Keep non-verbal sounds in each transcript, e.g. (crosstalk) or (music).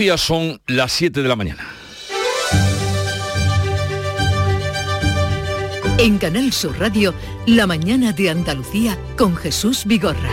Son las 7 de la mañana. En Canal Sur Radio, La mañana de Andalucía con Jesús Vigorra.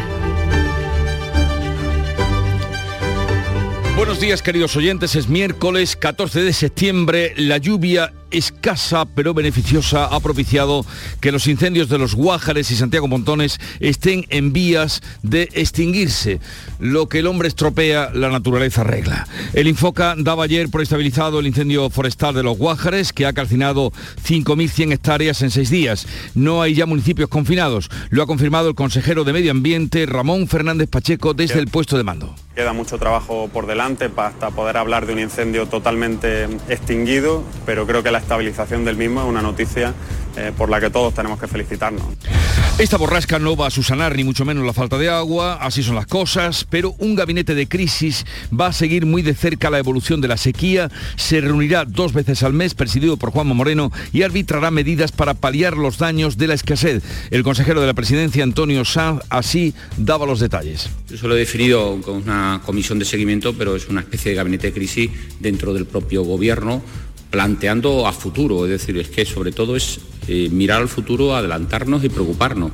Buenos días queridos oyentes, es miércoles 14 de septiembre, la lluvia escasa pero beneficiosa ha propiciado que los incendios de los Guájares y Santiago Montones estén en vías de extinguirse. Lo que el hombre estropea, la naturaleza arregla. El Infoca daba ayer por estabilizado el incendio forestal de los Guájares, que ha calcinado 5.100 hectáreas en seis días. No hay ya municipios confinados. Lo ha confirmado el consejero de Medio Ambiente, Ramón Fernández Pacheco, desde el puesto de mando. Queda mucho trabajo por delante hasta poder hablar de un incendio totalmente extinguido, pero creo que la estabilización del mismo es una noticia eh, por la que todos tenemos que felicitarnos. Esta borrasca no va a susanar ni mucho menos la falta de agua, así son las cosas, pero un gabinete de crisis va a seguir muy de cerca la evolución de la sequía, se reunirá dos veces al mes, presidido por Juanma Moreno, y arbitrará medidas para paliar los daños de la escasez. El consejero de la presidencia, Antonio Sanz, así daba los detalles. Yo lo he definido con una comisión de seguimiento, pero es una especie de gabinete de crisis dentro del propio gobierno planteando a futuro, es decir, es que sobre todo es eh, mirar al futuro, adelantarnos y preocuparnos.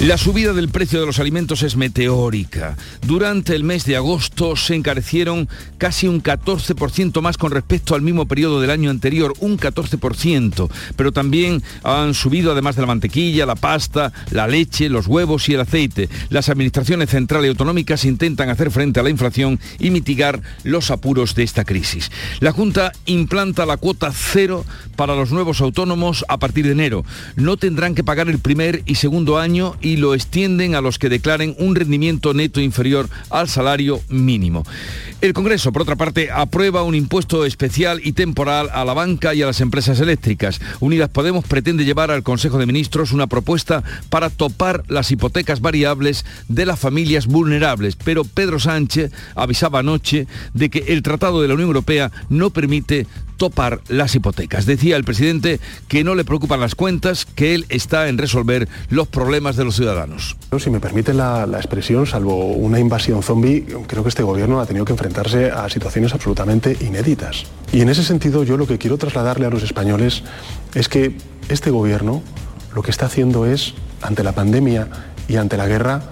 La subida del precio de los alimentos es meteórica. Durante el mes de agosto se encarecieron casi un 14% más con respecto al mismo periodo del año anterior, un 14%. Pero también han subido, además de la mantequilla, la pasta, la leche, los huevos y el aceite. Las administraciones centrales y autonómicas intentan hacer frente a la inflación y mitigar los apuros de esta crisis. La Junta implanta la cuota cero para los nuevos autónomos a partir de enero. No tendrán que pagar el primer y segundo año y lo extienden a los que declaren un rendimiento neto inferior al salario mínimo. El Congreso, por otra parte, aprueba un impuesto especial y temporal a la banca y a las empresas eléctricas. Unidas Podemos pretende llevar al Consejo de Ministros una propuesta para topar las hipotecas variables de las familias vulnerables, pero Pedro Sánchez avisaba anoche de que el Tratado de la Unión Europea no permite topar las hipotecas. Decía el presidente que no le preocupan las cuentas, que él está en resolver los problemas de los ciudadanos. Si me permite la, expresión, salvo una invasión zombie, creo que este gobierno ha tenido que enfrentarse a situaciones absolutamente inéditas. Y en ese sentido yo lo que quiero trasladarle a los españoles es que este gobierno lo que está haciendo es, ante la pandemia y ante la guerra,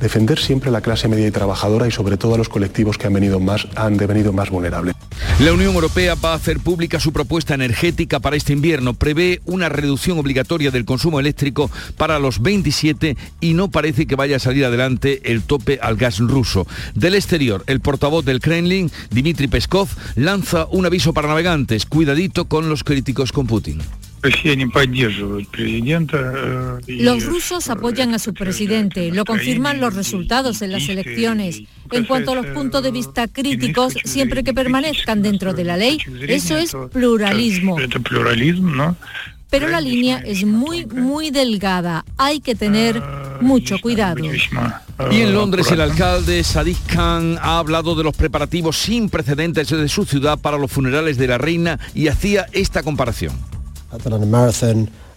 defender siempre a la clase media y trabajadora y sobre todo a los colectivos que han, venido más, han devenido más vulnerables. La Unión Europea va a hacer pública su propuesta energética para este invierno. Prevé una reducción obligatoria del consumo eléctrico para los 27 y no parece que vaya a salir adelante el tope al gas ruso. Del exterior, el portavoz del Kremlin, Dmitry Peskov, lanza un aviso para navegantes. Cuidadito con los críticos con Putin. Los rusos apoyan a su presidente, lo confirman los resultados en las elecciones. En cuanto a los puntos de vista críticos, siempre que permanezcan dentro de la ley, eso es pluralismo. Pero la línea es muy, muy delgada. Hay que tener mucho cuidado. Y en Londres el alcalde Sadiq Khan ha hablado de los preparativos sin precedentes de su ciudad para los funerales de la reina y hacía esta comparación.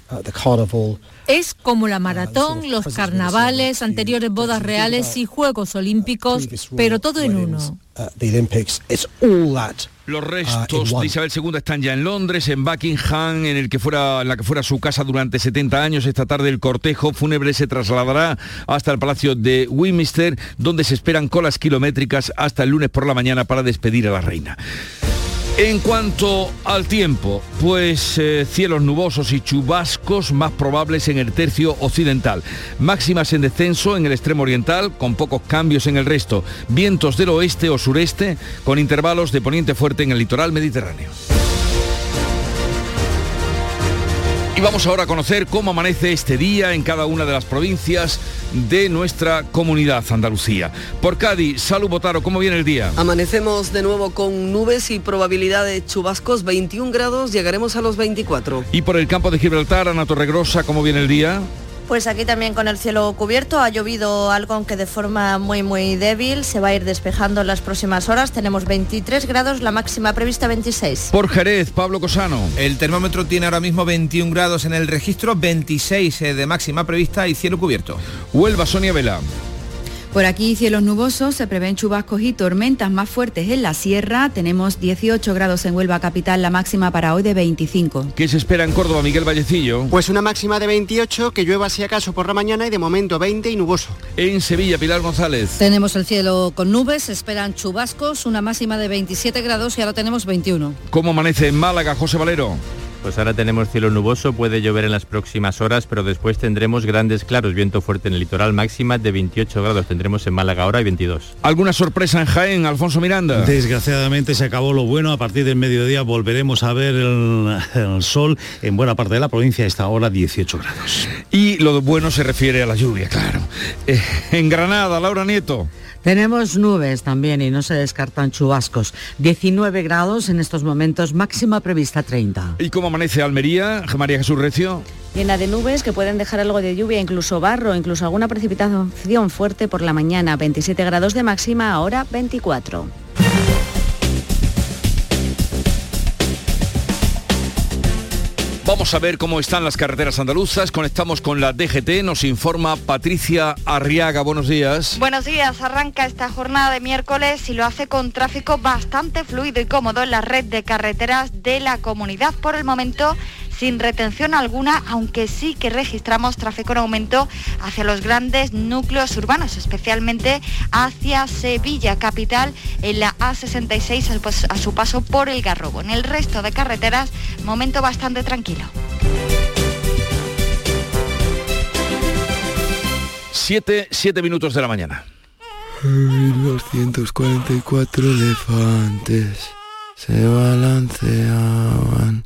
Uh, es como la maratón, uh, los carnavales, anteriores bodas reales y Juegos Olímpicos, pero todo en uno. Uh, los restos de Isabel II están ya en Londres, en Buckingham, en, el que fuera, en la que fuera su casa durante 70 años. Esta tarde el cortejo fúnebre se trasladará hasta el Palacio de Westminster, donde se esperan colas kilométricas hasta el lunes por la mañana para despedir a la reina. En cuanto al tiempo, pues eh, cielos nubosos y chubascos más probables en el tercio occidental. Máximas en descenso en el extremo oriental, con pocos cambios en el resto. Vientos del oeste o sureste, con intervalos de poniente fuerte en el litoral mediterráneo. Y vamos ahora a conocer cómo amanece este día en cada una de las provincias de nuestra comunidad Andalucía. Por Cádiz, Salud Botaro, ¿cómo viene el día? Amanecemos de nuevo con nubes y probabilidad de chubascos, 21 grados, llegaremos a los 24. Y por el campo de Gibraltar, Ana Torregrosa, ¿cómo viene el día? Pues aquí también con el cielo cubierto, ha llovido algo aunque de forma muy muy débil, se va a ir despejando en las próximas horas, tenemos 23 grados, la máxima prevista 26. Por Jerez, Pablo Cosano. El termómetro tiene ahora mismo 21 grados en el registro, 26 eh, de máxima prevista y cielo cubierto. Huelva, Sonia Vela. Por aquí cielos nubosos, se prevén chubascos y tormentas más fuertes en la sierra. Tenemos 18 grados en Huelva capital, la máxima para hoy de 25. ¿Qué se espera en Córdoba, Miguel Vallecillo? Pues una máxima de 28, que llueva si acaso por la mañana y de momento 20 y nuboso. En Sevilla, Pilar González. Tenemos el cielo con nubes, se esperan chubascos, una máxima de 27 grados y ahora tenemos 21. ¿Cómo amanece en Málaga, José Valero? Pues ahora tenemos cielo nuboso, puede llover en las próximas horas, pero después tendremos grandes claros, viento fuerte en el litoral, máxima de 28 grados tendremos en Málaga ahora y 22. ¿Alguna sorpresa en Jaén, Alfonso Miranda? Desgraciadamente se acabó lo bueno, a partir del mediodía volveremos a ver el, el sol en buena parte de la provincia, a esta hora 18 grados. Y lo bueno se refiere a la lluvia, claro. Eh, (laughs) en Granada, Laura Nieto. Tenemos nubes también y no se descartan chubascos. 19 grados en estos momentos, máxima prevista 30. ¿Y cómo amanece Almería, María Jesús Recio? Llena de nubes que pueden dejar algo de lluvia, incluso barro, incluso alguna precipitación fuerte por la mañana. 27 grados de máxima, ahora 24. Vamos a ver cómo están las carreteras andaluzas. Conectamos con la DGT. Nos informa Patricia Arriaga. Buenos días. Buenos días. Arranca esta jornada de miércoles y lo hace con tráfico bastante fluido y cómodo en la red de carreteras de la comunidad. Por el momento sin retención alguna, aunque sí que registramos tráfico en aumento hacia los grandes núcleos urbanos, especialmente hacia Sevilla capital en la A66 a su paso por el Garrobo. En el resto de carreteras, momento bastante tranquilo. Siete, siete minutos de la mañana. 244 elefantes se balanceaban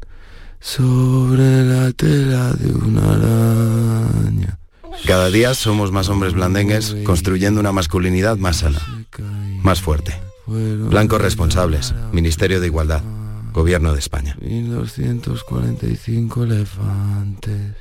sobre la tela de una araña. Cada día somos más hombres blandengues construyendo una masculinidad más sana, más fuerte. Blancos responsables, Ministerio de Igualdad, Gobierno de España. 1245 elefantes.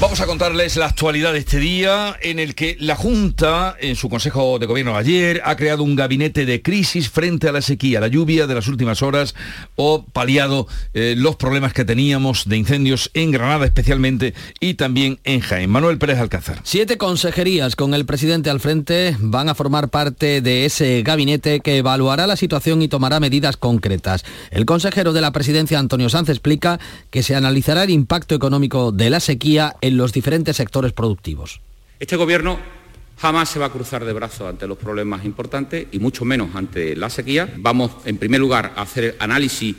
Vamos a contarles la actualidad de este día en el que la Junta, en su Consejo de Gobierno ayer, ha creado un gabinete de crisis frente a la sequía, la lluvia de las últimas horas o paliado eh, los problemas que teníamos de incendios en Granada especialmente y también en Jaén. Manuel Pérez Alcázar. Siete consejerías con el presidente al frente van a formar parte de ese gabinete que evaluará la situación y tomará medidas concretas. El consejero de la presidencia, Antonio Sanz, explica que se analizará el impacto económico de la sequía en los diferentes sectores productivos. Este gobierno jamás se va a cruzar de brazos ante los problemas importantes y mucho menos ante la sequía. Vamos, en primer lugar, a hacer análisis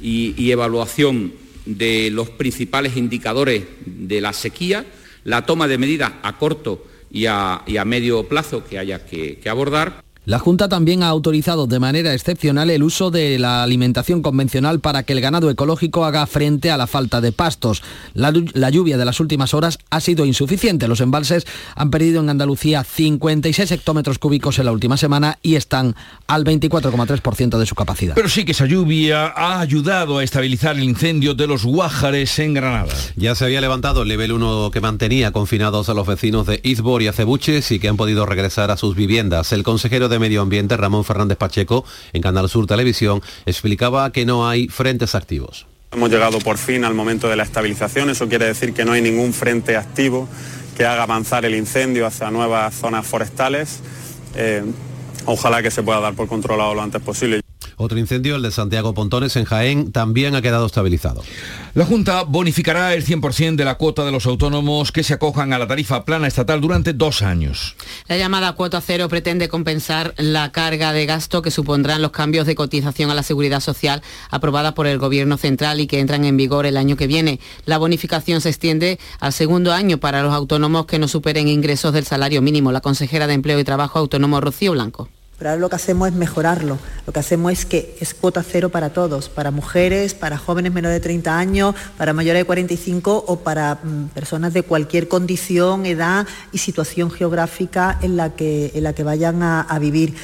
y, evaluación de los principales indicadores de la sequía, la toma de medidas a corto y a, medio plazo que haya que abordar. La Junta también ha autorizado de manera excepcional el uso de la alimentación convencional para que el ganado ecológico haga frente a la falta de pastos. La, la, lluvia de las últimas horas ha sido insuficiente. Los embalses han perdido en Andalucía 56 hectómetros cúbicos en la última semana y están al 24,3% de su capacidad. Pero sí que esa lluvia ha ayudado a estabilizar el incendio de los Guájares en Granada. Ya se había levantado el nivel 1 que mantenía confinados a los vecinos de Izbor y Acebuches y que han podido regresar a sus viviendas. El consejero de Medio Ambiente, Ramón Fernández Pacheco, en Canal Sur Televisión, explicaba que no hay frentes activos. Hemos llegado por fin al momento de la estabilización, eso quiere decir que no hay ningún frente activo que haga avanzar el incendio hacia nuevas zonas forestales. Eh, ojalá que se pueda dar por controlado lo antes posible. Otro incendio, el de Santiago Pontones en Jaén, también ha quedado estabilizado. La Junta bonificará el 100% de la cuota de los autónomos que se acojan a la tarifa plana estatal durante dos años. La llamada cuota cero pretende compensar la carga de gasto que supondrán los cambios de cotización a la seguridad social aprobada por el Gobierno central y que entran en vigor el año que viene. La bonificación se extiende al segundo año para los autónomos que no superen ingresos del salario mínimo. La consejera de Empleo y Trabajo autónomo Rocío Blanco. Pero ahora lo que hacemos es mejorarlo. Lo que hacemos es que es cuota cero para todos, para mujeres, para jóvenes menores de 30 años, para mayores de 45 o para mm, personas de cualquier condición, edad y situación geográfica en la que, vayan a vivir.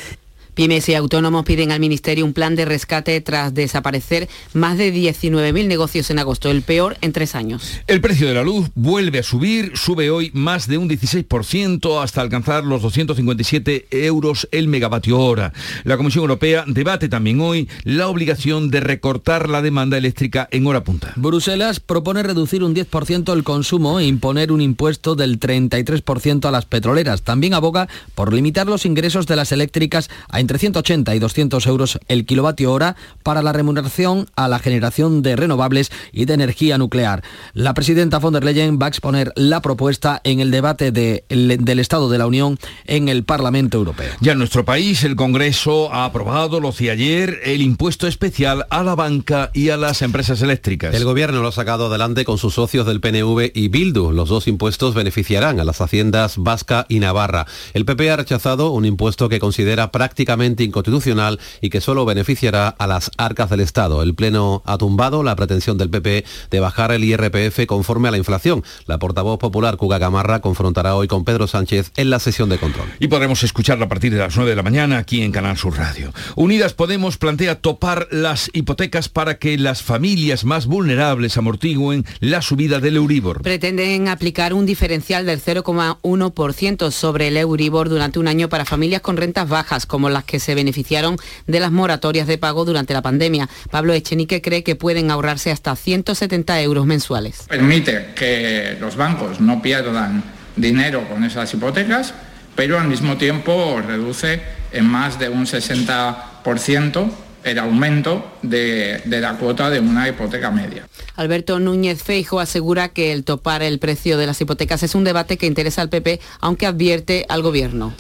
Pymes y autónomos piden al Ministerio un plan de rescate tras desaparecer más de 19.000 negocios en agosto, el peor en tres años. El precio de la luz vuelve a subir, sube hoy más de un 16% hasta alcanzar los 257 euros el megavatio hora. La Comisión Europea debate también hoy la obligación de recortar la demanda eléctrica en hora punta. Bruselas propone reducir un 10% el consumo e imponer un impuesto del 33% a las petroleras. También aboga por limitar los ingresos de las eléctricas a entre 180 y 200 euros el kilovatio hora para la remuneración a la generación de renovables y de energía nuclear. La presidenta von der Leyen va a exponer la propuesta en el debate de, del Estado de la Unión en el Parlamento Europeo. Ya en nuestro país el Congreso ha aprobado, lo hacía ayer, el impuesto especial a la banca y a las empresas eléctricas. El gobierno lo ha sacado adelante con sus socios del PNV y Bildu. Los dos impuestos beneficiarán a las haciendas vasca y navarra. El PP ha rechazado un impuesto que considera prácticamente inconstitucional y que solo beneficiará a las arcas del Estado. El Pleno ha tumbado la pretensión del PP de bajar el IRPF conforme a la inflación. La portavoz popular Cuga Gamarra confrontará hoy con Pedro Sánchez en la sesión de control. Y podremos escucharla a partir de las 9 de la mañana aquí en Canal Sur Radio. Unidas Podemos plantea topar las hipotecas para que las familias más vulnerables amortiguen la subida del Euribor. Pretenden aplicar un diferencial del 0,1% sobre el Euribor durante un año para familias con rentas bajas, como las que se beneficiaron de las moratorias de pago durante la pandemia. Pablo Echenique cree que pueden ahorrarse hasta 170 euros mensuales. Permite que los bancos no pierdan dinero con esas hipotecas, pero al mismo tiempo reduce en más de un 60% el aumento de, de, la cuota de una hipoteca media. Alberto Núñez Feijo asegura que el topar el precio de las hipotecas es un debate que interesa al PP, aunque advierte al Gobierno.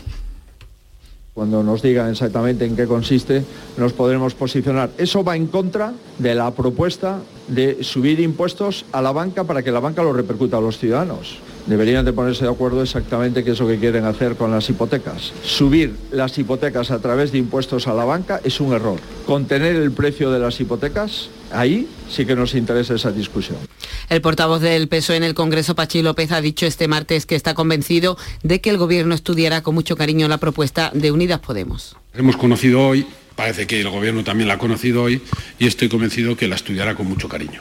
Cuando nos digan exactamente en qué consiste, nos podremos posicionar. Eso va en contra de la propuesta de subir impuestos a la banca para que la banca lo repercuta a los ciudadanos deberían de ponerse de acuerdo exactamente qué es lo que quieren hacer con las hipotecas. Subir las hipotecas a través de impuestos a la banca es un error. Contener el precio de las hipotecas, ahí sí que nos interesa esa discusión. El portavoz del PSOE en el Congreso, Pachi López, ha dicho este martes que está convencido de que el Gobierno estudiará con mucho cariño la propuesta de Unidas Podemos. Hemos conocido hoy, parece que el Gobierno también la ha conocido hoy, y estoy convencido que la estudiará con mucho cariño.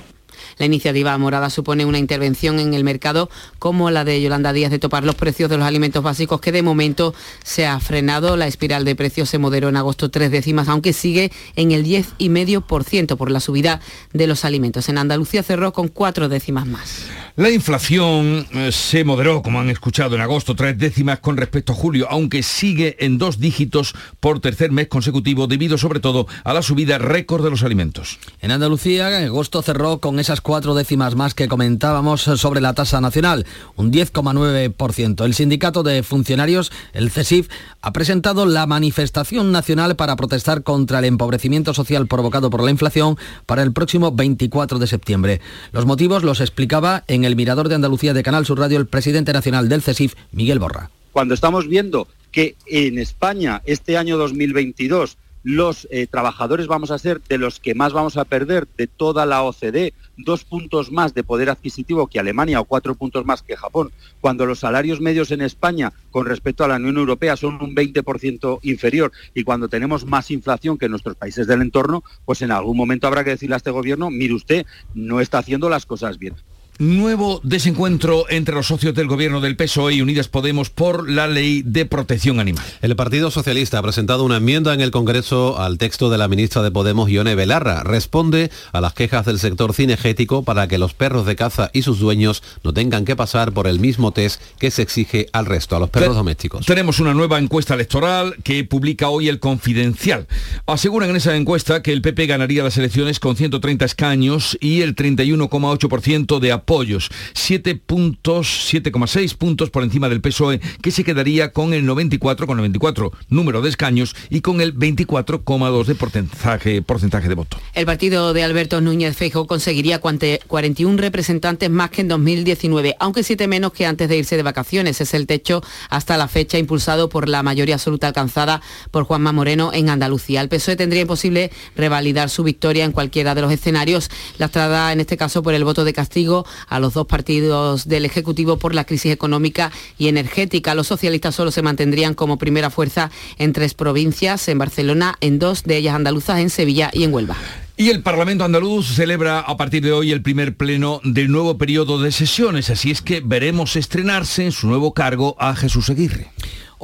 La iniciativa morada supone una intervención en el mercado como la de Yolanda Díaz de topar los precios de los alimentos básicos que de momento se ha frenado. La espiral de precios se moderó en agosto tres décimas, aunque sigue en el 10,5% por la subida de los alimentos. En Andalucía cerró con cuatro décimas más. La inflación eh, se moderó, como han escuchado, en agosto tres décimas con respecto a julio, aunque sigue en dos dígitos por tercer mes consecutivo, debido sobre todo a la subida récord de los alimentos. En Andalucía, agosto cerró con esas cuatro décimas más que comentábamos sobre la tasa nacional, un 10,9%. El sindicato de funcionarios, el CESIF, ha presentado la manifestación nacional para protestar contra el empobrecimiento social provocado por la inflación para el próximo 24 de septiembre. Los motivos los explicaba en el Mirador de Andalucía de Canal Sur Radio el presidente nacional del CESIF, Miguel Borra. Cuando estamos viendo que en España este año 2022 los eh, trabajadores vamos a ser de los que más vamos a perder de toda la OCDE, dos puntos más de poder adquisitivo que Alemania o cuatro puntos más que Japón, cuando los salarios medios en España con respecto a la Unión Europea son un 20% inferior y cuando tenemos más inflación que nuestros países del entorno, pues en algún momento habrá que decirle a este gobierno, mire usted, no está haciendo las cosas bien. Nuevo desencuentro entre los socios del gobierno del PSOE y Unidas Podemos por la ley de protección animal. El Partido Socialista ha presentado una enmienda en el Congreso al texto de la ministra de Podemos, Ione Belarra. Responde a las quejas del sector cinegético para que los perros de caza y sus dueños no tengan que pasar por el mismo test que se exige al resto, a los perros domésticos. Tenemos una nueva encuesta electoral que publica hoy el Confidencial. Aseguran en esa encuesta que el PP ganaría las elecciones con 130 escaños y el 31,8% de apoyo apoyos, 7 puntos, 7,6 puntos por encima del PSOE, que se quedaría con el 94,94 número de escaños y con el 24,2 de porcentaje, porcentaje de voto. El partido de Alberto Núñez Feijóo conseguiría 41 representantes más que en 2019, aunque 7 menos que antes de irse de vacaciones. Es el techo hasta la fecha impulsado por la mayoría absoluta alcanzada por Juanma Moreno en Andalucía. El PSOE tendría imposible revalidar su victoria en cualquiera de los escenarios, lastrada en este caso por el voto de castigo a los dos partidos del Ejecutivo por la crisis económica y energética. Los socialistas solo se mantendrían como primera fuerza en tres provincias, en Barcelona, en dos de ellas andaluzas, en Sevilla y en Huelva. Y el Parlamento andaluz celebra a partir de hoy el primer pleno del nuevo periodo de sesiones, así es que veremos estrenarse en su nuevo cargo a Jesús Aguirre.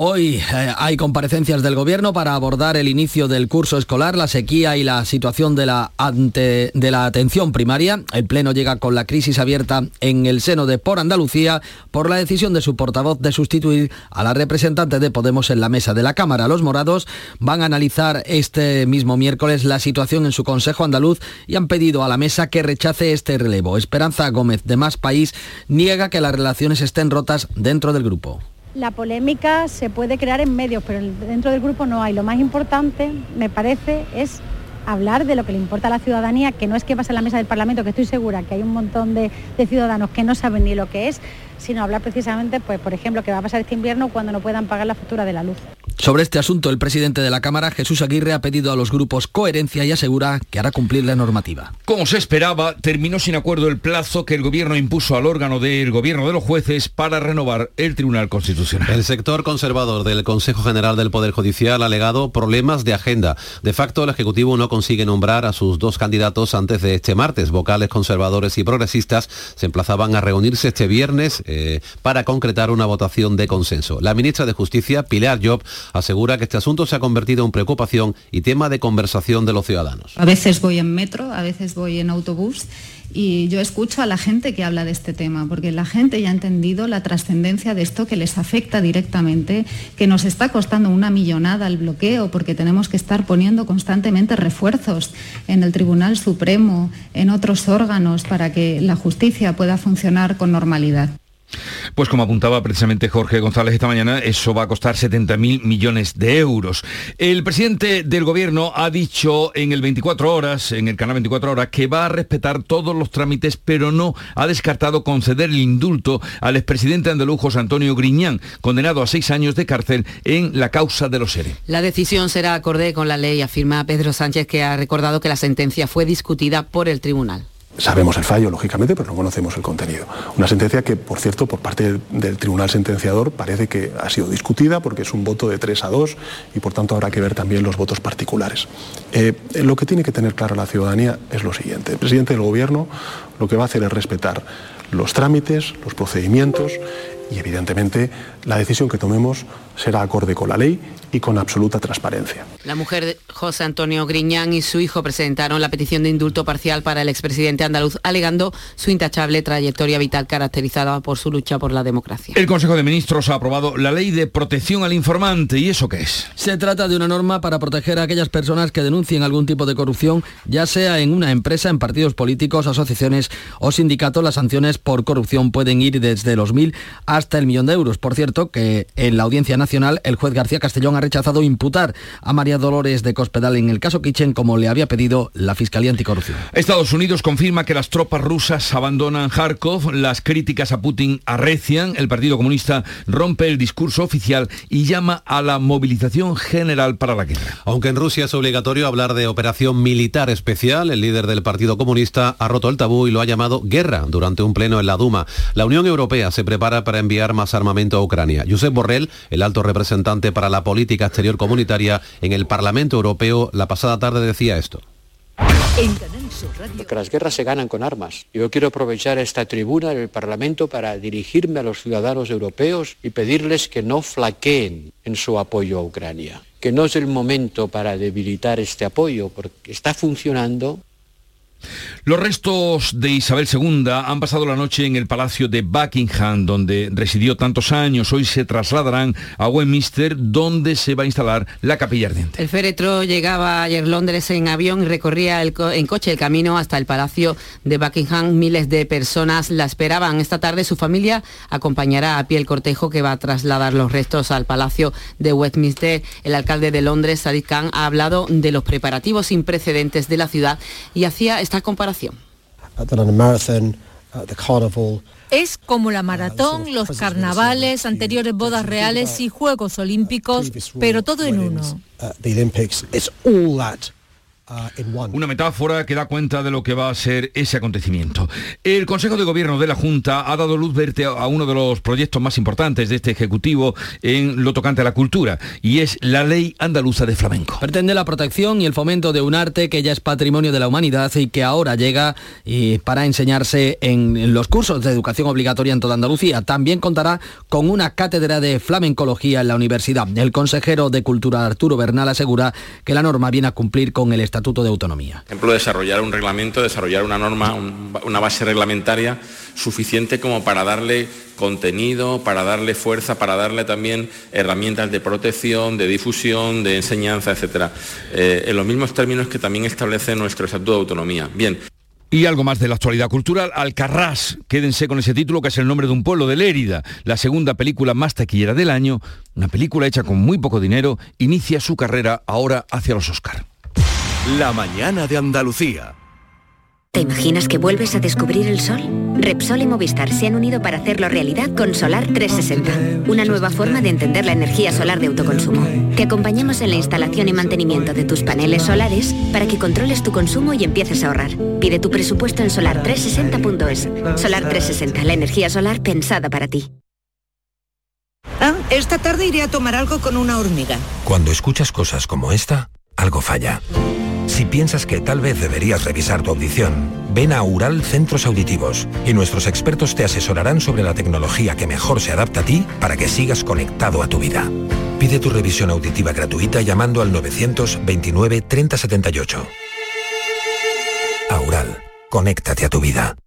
Hoy eh, hay comparecencias del Gobierno para abordar el inicio del curso escolar, la sequía y la situación de la, de la atención primaria. El Pleno llega con la crisis abierta en el seno de Por Andalucía por la decisión de su portavoz de sustituir a la representante de Podemos en la mesa de la Cámara. Los morados van a analizar este mismo miércoles la situación en su Consejo Andaluz y han pedido a la mesa que rechace este relevo. Esperanza Gómez de Más País niega que las relaciones estén rotas dentro del grupo. La polémica se puede crear en medios, pero dentro del grupo no hay. Lo más importante, me parece, es hablar de lo que le importa a la ciudadanía, que no es que pase en la mesa del Parlamento, que estoy segura que hay un montón de ciudadanos que no saben ni lo que es, sino hablar precisamente, pues, por ejemplo, qué va a pasar este invierno cuando no puedan pagar la factura de la luz. Sobre este asunto, el presidente de la Cámara, Jesús Aguirre, ha pedido a los grupos coherencia y asegura que hará cumplir la normativa. Como se esperaba, terminó sin acuerdo el plazo que el gobierno impuso al órgano del gobierno de los jueces para renovar el Tribunal Constitucional. El sector conservador del Consejo General del Poder Judicial ha alegado problemas de agenda. De facto, el Ejecutivo no consigue nombrar a sus dos candidatos antes de este martes. Vocales conservadores y progresistas se emplazaban a reunirse este viernes eh, para concretar una votación de consenso. La ministra de Justicia, Pilar Job, asegura que este asunto se ha convertido en preocupación y tema de conversación de los ciudadanos. A veces voy en metro, a veces voy en autobús y yo escucho a la gente que habla de este tema, porque la gente ya ha entendido la trascendencia de esto que les afecta directamente, que nos está costando una millonada el bloqueo, porque tenemos que estar poniendo constantemente refuerzos en el Tribunal Supremo, en otros órganos, para que la justicia pueda funcionar con normalidad. Pues como apuntaba precisamente Jorge González esta mañana, eso va a costar 70.000 millones de euros. El presidente del gobierno ha dicho en el 24 horas, en el canal 24 horas, que va a respetar todos los trámites, pero no ha descartado conceder el indulto al expresidente andaluz José Antonio Griñán, condenado a seis años de cárcel en la causa de los seres. La decisión será acorde con la ley, afirma Pedro Sánchez, que ha recordado que la sentencia fue discutida por el tribunal. Sabemos el fallo, lógicamente, pero no conocemos el contenido. Una sentencia que, por cierto, por parte del Tribunal Sentenciador parece que ha sido discutida porque es un voto de 3 a 2 y, por tanto, habrá que ver también los votos particulares. Eh, lo que tiene que tener claro la ciudadanía es lo siguiente. El presidente del Gobierno lo que va a hacer es respetar los trámites, los procedimientos y, evidentemente, la decisión que tomemos será acorde con la ley y con absoluta transparencia. La mujer de José Antonio Griñán y su hijo presentaron la petición de indulto parcial para el expresidente andaluz, alegando su intachable trayectoria vital caracterizada por su lucha por la democracia. El Consejo de Ministros ha aprobado la ley de protección al informante. ¿Y eso qué es? Se trata de una norma para proteger a aquellas personas que denuncien algún tipo de corrupción, ya sea en una empresa, en partidos políticos, asociaciones o sindicatos. Las sanciones por corrupción pueden ir desde los mil hasta el millón de euros. Por cierto, que en la Audiencia Nacional el juez García Castellón ha rechazado imputar a María Dolores de Cospedal en el caso Kitchen como le había pedido la Fiscalía Anticorrupción. Estados Unidos confirma que las tropas rusas abandonan Kharkov, las críticas a Putin arrecian, el Partido Comunista rompe el discurso oficial y llama a la movilización general para la guerra. Aunque en Rusia es obligatorio hablar de operación militar especial, el líder del Partido Comunista ha roto el tabú y lo ha llamado guerra durante un pleno en la Duma. La Unión Europea se prepara para enviar más armamento a Ucrania. Josep Borrell, el alto representante para la política exterior comunitaria en el Parlamento Europeo, la pasada tarde decía esto. Porque las guerras se ganan con armas. Yo quiero aprovechar esta tribuna del Parlamento para dirigirme a los ciudadanos europeos y pedirles que no flaqueen en su apoyo a Ucrania. Que no es el momento para debilitar este apoyo, porque está funcionando los restos de Isabel II han pasado la noche en el Palacio de Buckingham, donde residió tantos años. Hoy se trasladarán a Westminster, donde se va a instalar la capilla ardiente. El féretro llegaba ayer Londres en avión y recorría en coche el camino hasta el Palacio de Buckingham. Miles de personas la esperaban. Esta tarde su familia acompañará a pie el cortejo que va a trasladar los restos al Palacio de Westminster. El alcalde de Londres, Sadiq Khan, ha hablado de los preparativos sin precedentes de la ciudad y hacía esta comparación. Es como la maratón, los carnavales, anteriores bodas reales y Juegos Olímpicos, pero todo en uno. Una metáfora que da cuenta de lo que va a ser ese acontecimiento. El Consejo de Gobierno de la Junta ha dado luz verde a uno de los proyectos más importantes de este Ejecutivo en lo tocante a la cultura, y es la Ley Andaluza de Flamenco. Pretende la protección y el fomento de un arte que ya es patrimonio de la humanidad y que ahora llega y para enseñarse en los cursos de educación obligatoria en toda Andalucía. También contará con una cátedra de flamencología en la universidad. El consejero de Cultura Arturo Bernal asegura que la norma viene a cumplir con el Estatuto de Autonomía. Por ejemplo, desarrollar un reglamento, desarrollar una norma, una base reglamentaria suficiente como para darle contenido, para darle fuerza, para darle también herramientas de protección, de difusión, de enseñanza, etcétera, eh, en los mismos términos que también establece nuestro Estatuto de Autonomía. Bien. Y algo más de la actualidad cultural, Alcarrás, quédense con ese título que es el nombre de un pueblo de Lérida, la segunda película más taquillera del año, una película hecha con muy poco dinero, inicia su carrera ahora hacia los Oscar. La mañana de Andalucía. ¿Te imaginas que vuelves a descubrir el sol? Repsol y Movistar se han unido para hacerlo realidad con Solar 360, una nueva forma de entender la energía solar de autoconsumo. Te acompañamos en la instalación y mantenimiento de tus paneles solares para que controles tu consumo y empieces a ahorrar. Pide tu presupuesto en solar360.es. Solar 360, la energía solar pensada para ti. Ah, esta tarde iré a tomar algo con una hormiga. Cuando escuchas cosas como esta, algo falla. Si piensas que tal vez deberías revisar tu audición, ven a Ural Centros Auditivos y nuestros expertos te asesorarán sobre la tecnología que mejor se adapta a ti para que sigas conectado a tu vida. Pide tu revisión auditiva gratuita llamando al 929 3078. Aural, conéctate a tu vida.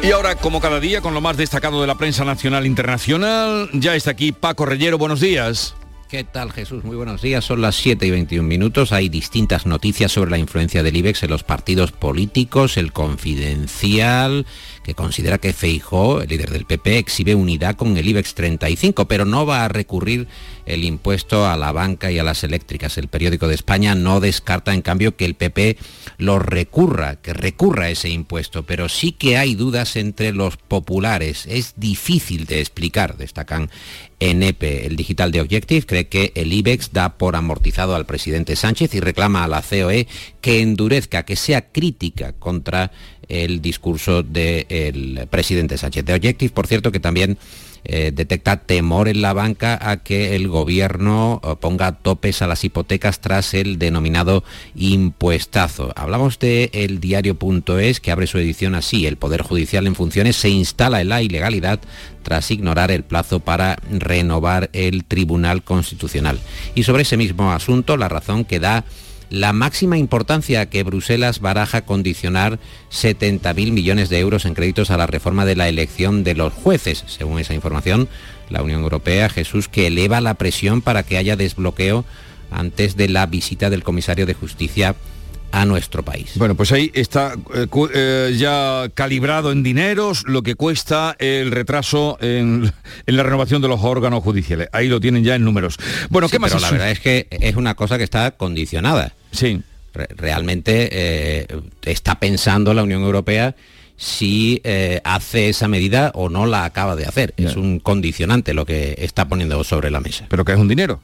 Y ahora, como cada día, con lo más destacado de la prensa nacional e internacional, ya está aquí Paco Reyero. Buenos días. ¿Qué tal Jesús? Muy buenos días. Son las 7 y 21 minutos. Hay distintas noticias sobre la influencia del IBEX en los partidos políticos. El confidencial, que considera que Feijó, el líder del PP, exhibe unidad con el IBEX 35, pero no va a recurrir el impuesto a la banca y a las eléctricas. El periódico de España no descarta, en cambio, que el PP lo recurra, que recurra ese impuesto, pero sí que hay dudas entre los populares. Es difícil de explicar, destacan en EPE. El digital de Objective cree que el IBEX da por amortizado al presidente Sánchez y reclama a la COE que endurezca, que sea crítica contra el discurso del presidente Sánchez. De Objective, por cierto, que también eh, detecta temor en la banca a que el gobierno eh, ponga topes a las hipotecas tras el denominado impuestazo. Hablamos de el diario.es que abre su edición así. El Poder Judicial en funciones se instala en la ilegalidad tras ignorar el plazo para renovar el Tribunal Constitucional. Y sobre ese mismo asunto, la razón que da la máxima importancia que Bruselas baraja condicionar 70.000 millones de euros en créditos a la reforma de la elección de los jueces. Según esa información, la Unión Europea, Jesús, que eleva la presión para que haya desbloqueo antes de la visita del comisario de Justicia a nuestro país. Bueno, pues ahí está eh, eh, ya calibrado en dineros lo que cuesta el retraso (laughs) en, la renovación de los órganos judiciales. Ahí lo tienen ya en números. Bueno, ¿qué más? Pero la verdad es que es una cosa que está condicionada. Sí. realmente eh, está pensando la Unión Europea si hace esa medida o no la acaba de hacer. Es un condicionante lo que está poniendo sobre la mesa. Pero que es un dinero.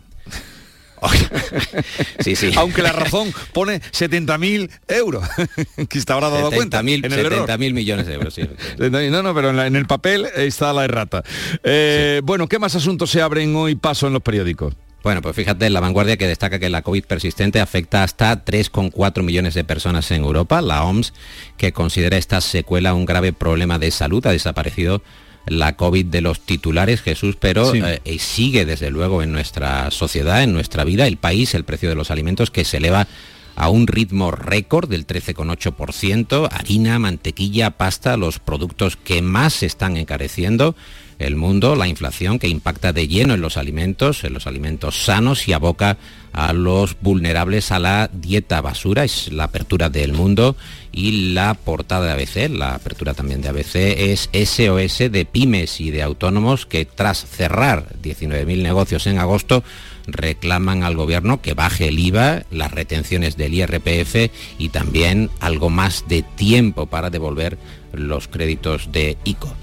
(laughs) sí, sí. Aunque la razón pone 70.000 euros, (laughs) que está ahora dado cuenta. 70.000 millones de euros, sí. No, no, pero en, el papel está la errata. Eh, bueno, ¿qué más asuntos se abren hoy paso en los periódicos? Bueno, pues fíjate, la vanguardia que destaca que la COVID persistente afecta hasta 3,4 millones de personas en Europa. La OMS, que considera esta secuela un grave problema de salud, ha desaparecido la COVID de los titulares, Jesús, pero eh, sigue desde luego en nuestra sociedad, en nuestra vida, el país, el precio de los alimentos que se eleva a un ritmo récord del 13,8%, harina, mantequilla, pasta, los productos que más se están encareciendo el mundo, la inflación que impacta de lleno en los alimentos, en los alimentos sanos y aboca a los vulnerables a la dieta basura, es la apertura del mundo y la portada de ABC, la apertura también de ABC, es SOS de pymes y de autónomos que tras cerrar 19.000 negocios en agosto reclaman al gobierno que baje el IVA, las retenciones del IRPF y también algo más de tiempo para devolver los créditos de ICO.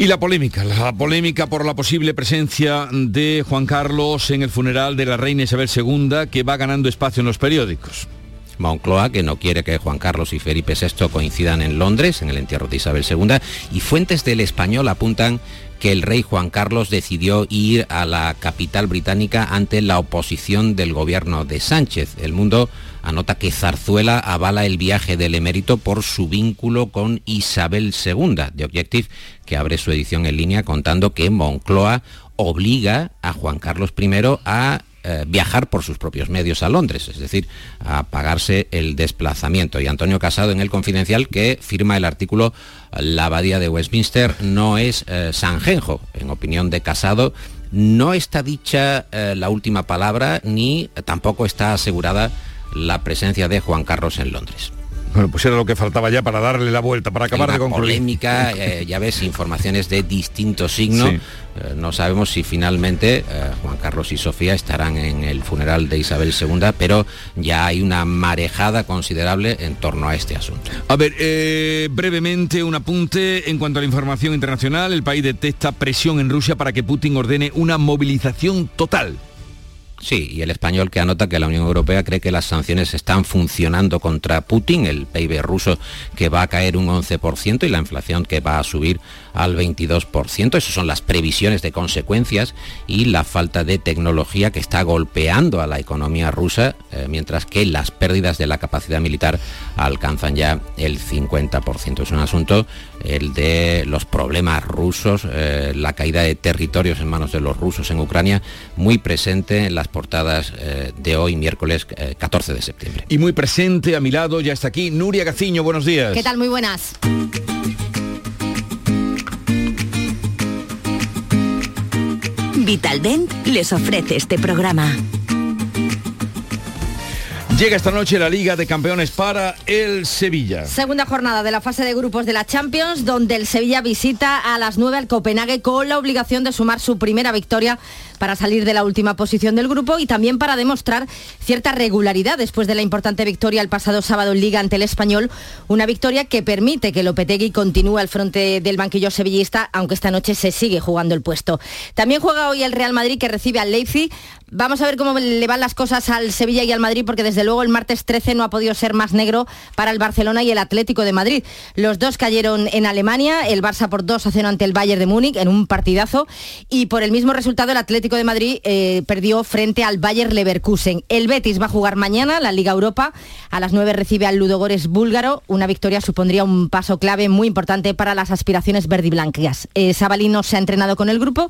Y la polémica, la polémica por la posible presencia de Juan Carlos en el funeral de la reina Isabel II, que va ganando espacio en los periódicos. Moncloa, que no quiere que Juan Carlos y Felipe VI coincidan en Londres, en el entierro de Isabel II, y fuentes del español apuntan que el rey Juan Carlos decidió ir a la capital británica ante la oposición del gobierno de Sánchez. El mundo anota que Zarzuela avala el viaje del emérito por su vínculo con Isabel II, de Objective, que abre su edición en línea contando que Moncloa obliga a Juan Carlos I a eh, viajar por sus propios medios a Londres, es decir, a pagarse el desplazamiento. Y Antonio Casado en el Confidencial que firma el artículo La abadía de Westminster no es eh, Sanjenjo, en opinión de Casado. No está dicha eh, la última palabra ni tampoco está asegurada la presencia de Juan Carlos en Londres. Bueno, pues era lo que faltaba ya para darle la vuelta, para acabar de concluir. Polémica, eh, ya ves, informaciones de distinto signo. Eh, no sabemos si finalmente eh, Juan Carlos y Sofía estarán en el funeral de Isabel II, pero ya hay una marejada considerable en torno a este asunto. A ver, brevemente un apunte en cuanto a la información internacional. El país detecta presión en Rusia para que Putin ordene una movilización total Sí, y el español que anota que la Unión Europea cree que las sanciones están funcionando contra Putin, el PIB ruso que va a caer un 11% y la inflación que va a subir al 22%. Esas son las previsiones de consecuencias y la falta de tecnología que está golpeando a la economía rusa, eh, mientras que las pérdidas de la capacidad militar alcanzan ya el 50%. Es un asunto el de los problemas rusos, eh, la caída de territorios en manos de los rusos en Ucrania, muy presente en las portadas eh, de hoy, miércoles 14 de septiembre. Y muy presente a mi lado, ya está aquí, Nuria Gaciño, buenos días. ¿Qué tal? Muy buenas. Vitaldent les ofrece este programa. Llega esta noche la Liga de Campeones para el Sevilla. Segunda jornada de la fase de grupos de la Champions, donde el Sevilla visita a las 9 al Copenhague con la obligación de sumar su primera victoria para salir de la última posición del grupo y también para demostrar cierta regularidad después de la importante victoria el pasado sábado en Liga ante el Español, una victoria que permite que Lopetegui continúe al frente del banquillo sevillista, aunque esta noche se sigue jugando el puesto. También juega hoy el Real Madrid que recibe al Leipzig. Vamos a ver cómo le van las cosas al Sevilla y al Madrid, porque desde luego el martes 13 no ha podido ser más negro para el Barcelona y el Atlético de Madrid. Los dos cayeron en Alemania, el Barça por 2 a 0 ante el Bayern de Múnich en un partidazo y por el mismo resultado el Atlético de Madrid eh, perdió frente al Bayern Leverkusen. El Betis va a jugar mañana la Liga Europa. A las 9 recibe al Ludogores búlgaro. Una victoria supondría un paso clave muy importante para las aspiraciones verdiblancas. Eh, Sabalino se ha entrenado con el grupo,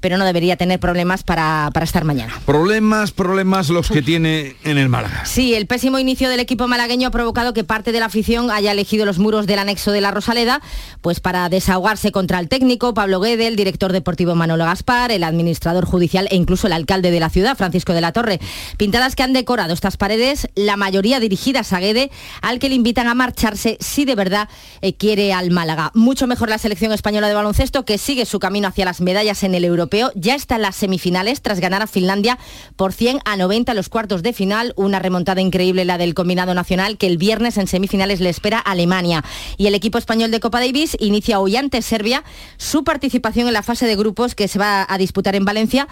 pero no debería tener problemas para, para estar mañana. Problemas, problemas los que tiene en el Málaga. Sí, el pésimo inicio del equipo malagueño ha provocado que parte de la afición haya elegido los muros del anexo de la Rosaleda, pues para desahogarse contra el técnico Pablo Guede, el director deportivo Manolo Gaspar, el administrador judicial e incluso el alcalde de la ciudad, Francisco de la Torre. Pintadas que han decorado estas paredes, la mayoría dirigidas a Guede, al que le invitan a marcharse si de verdad eh, quiere al Málaga. Mucho mejor la selección española de baloncesto que sigue su camino hacia las medallas en el europeo. Ya está en las semifinales tras ganar a Finlandia por 100 a 90 los cuartos de final. Una remontada increíble la del combinado nacional que el viernes en semifinales le espera a Alemania. Y el equipo español de Copa Davis inicia hoy ante Serbia su participación en la fase de grupos que se va a disputar en Valencia.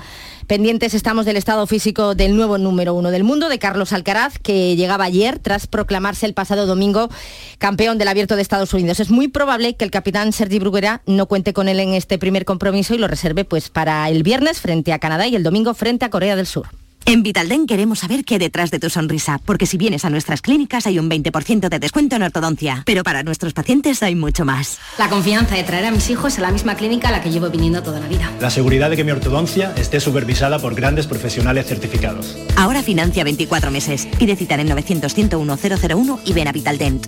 Pendientes estamos del estado físico del nuevo número uno del mundo, de Carlos Alcaraz, que llegaba ayer tras proclamarse el pasado domingo campeón del abierto de Estados Unidos. Es muy probable que el capitán Sergi Bruguera no cuente con él en este primer compromiso y lo reserve pues para el viernes frente a Canadá y el domingo frente a Corea del Sur. En Vitalden queremos saber qué hay detrás de tu sonrisa, porque si vienes a nuestras clínicas hay un 20% de descuento en ortodoncia, pero para nuestros pacientes hay mucho más. La confianza de traer a mis hijos a la misma clínica a la que llevo viniendo toda la vida. La seguridad de que mi ortodoncia esté supervisada por grandes profesionales certificados. Ahora financia 24 meses. Pide cita en 900 101 001 y ven a Vitaldent.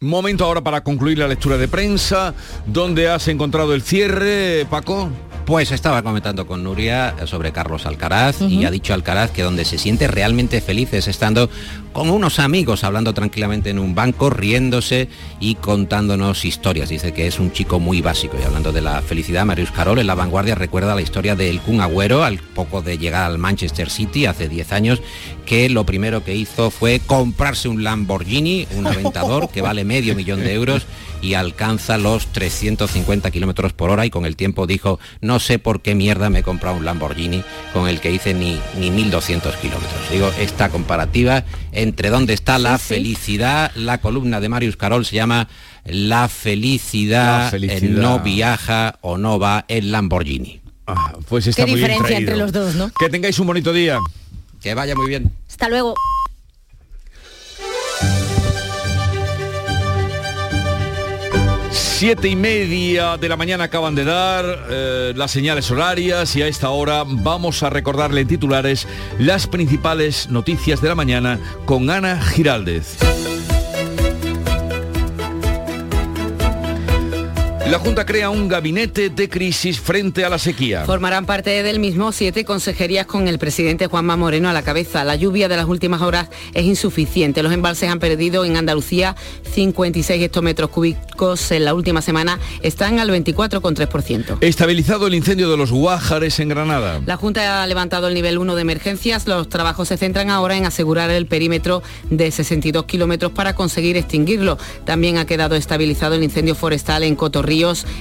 Momento ahora para concluir la lectura de prensa. ¿Dónde has encontrado el cierre, Paco? Pues estaba comentando con Nuria sobre Carlos Alcaraz y ha dicho Alcaraz que donde se siente realmente feliz es estando con unos amigos, hablando tranquilamente en un banco, riéndose y contándonos historias. Dice que es un chico muy básico. Y hablando de la felicidad, Marius Carol en La Vanguardia recuerda la historia del Kun Agüero al poco de llegar al Manchester City hace 10 años, que lo primero que hizo fue comprarse un Lamborghini, un aventador que vale medio millón de euros y alcanza los 350 kilómetros por hora y con el tiempo dijo, no sé por qué mierda me he comprado un Lamborghini con el que hice ni, ni 1200 kilómetros. Digo, esta comparativa entre dónde está la felicidad, la columna de Marius Carol se llama La felicidad, La felicidad. eh, no viaja o no va en Lamborghini. Ah, pues está Qué muy bien diferencia traído. entre los dos, ¿no? Que tengáis un bonito día. Que vaya muy bien. Hasta luego. Siete y media de la mañana acaban de dar eh, las señales horarias y a esta hora vamos a recordarle en titulares las principales noticias de la mañana con Ana Giraldez. La Junta crea un gabinete de crisis frente a la sequía. Formarán parte del mismo siete consejerías con el presidente Juanma Moreno a la cabeza. La lluvia de las últimas horas es insuficiente. Los embalses han perdido en Andalucía 56 hectómetros cúbicos en la última semana. Están al 24,3%. Estabilizado el incendio de los Guájares en Granada. La Junta ha levantado el nivel 1 de emergencias. Los trabajos se centran ahora en asegurar el perímetro de 62 kilómetros para conseguir extinguirlo. También ha quedado estabilizado el incendio forestal en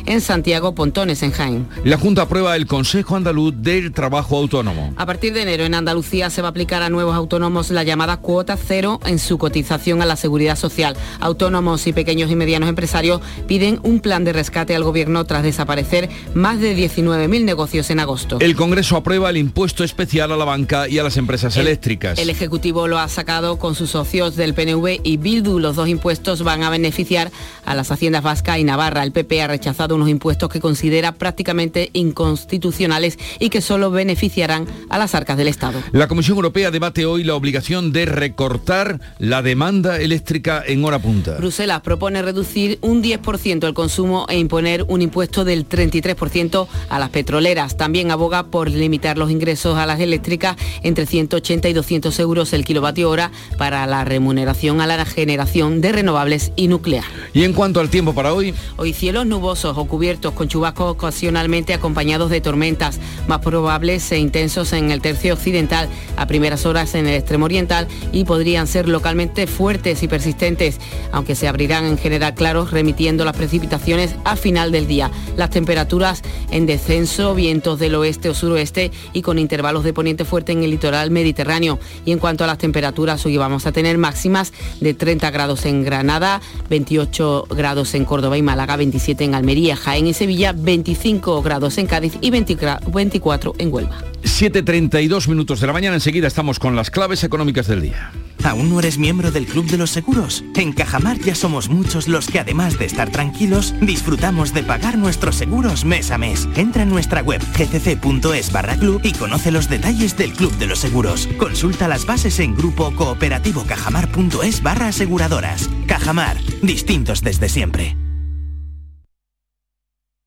En Santiago, Pontones, en Jaén. La Junta aprueba el Consejo Andaluz del Trabajo Autónomo. A partir de enero en Andalucía se va a aplicar a nuevos autónomos la llamada cuota cero en su cotización a la seguridad social. Autónomos y pequeños y medianos empresarios piden un plan de rescate al gobierno tras desaparecer más de 19.000 negocios en agosto. El Congreso aprueba el impuesto especial a la banca y a las empresas eléctricas. El Ejecutivo lo ha sacado con sus socios del PNV y Bildu. Los dos impuestos van a beneficiar a las haciendas vasca y Navarra. El PP rechazado unos impuestos que considera prácticamente inconstitucionales y que solo beneficiarán a las arcas del Estado. La Comisión Europea debate hoy la obligación de recortar la demanda eléctrica en hora punta. Bruselas propone reducir un 10% el consumo e imponer un impuesto del 33% a las petroleras. También aboga por limitar los ingresos a las eléctricas entre 180 y 200 euros el kilovatio hora para la remuneración a la generación de renovables y nuclear. Y en cuanto al tiempo para hoy, Hoy cielos nubosos o cubiertos con chubascos ocasionalmente acompañados de tormentas, más probables e intensos en el tercio occidental, a primeras horas en el extremo oriental y podrían ser localmente fuertes y persistentes, aunque se abrirán en general claros, remitiendo las precipitaciones a final del día. Las temperaturas en descenso, vientos del oeste o suroeste y con intervalos de poniente fuerte en el litoral mediterráneo. Y en cuanto a las temperaturas, hoy vamos a tener máximas de 30 grados en Granada, 28 grados en Córdoba y Málaga, 27 en Almería, Jaén y Sevilla, 25 grados en Cádiz y 20 gra- 24 en Huelva. 7.32 minutos de la mañana, enseguida estamos con las claves económicas del día. ¿Aún no eres miembro del Club de los Seguros? En Cajamar ya somos muchos los que además de estar tranquilos, disfrutamos de pagar nuestros seguros mes a mes. Entra en nuestra web gcc.es barra club y conoce los detalles del Club de los Seguros. Consulta las bases en grupo cooperativo cajamar.es barra aseguradoras. Cajamar, distintos desde siempre.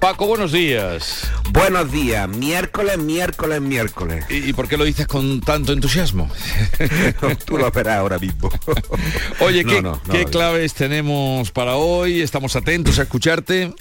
Paco, buenos días. Buenos días, miércoles, miércoles, miércoles. ¿Y, y por qué lo dices con tanto entusiasmo? (laughs) Tú lo verás ahora mismo. Oye, ¿qué, no, no, qué no. claves tenemos para hoy? Estamos atentos a escucharte.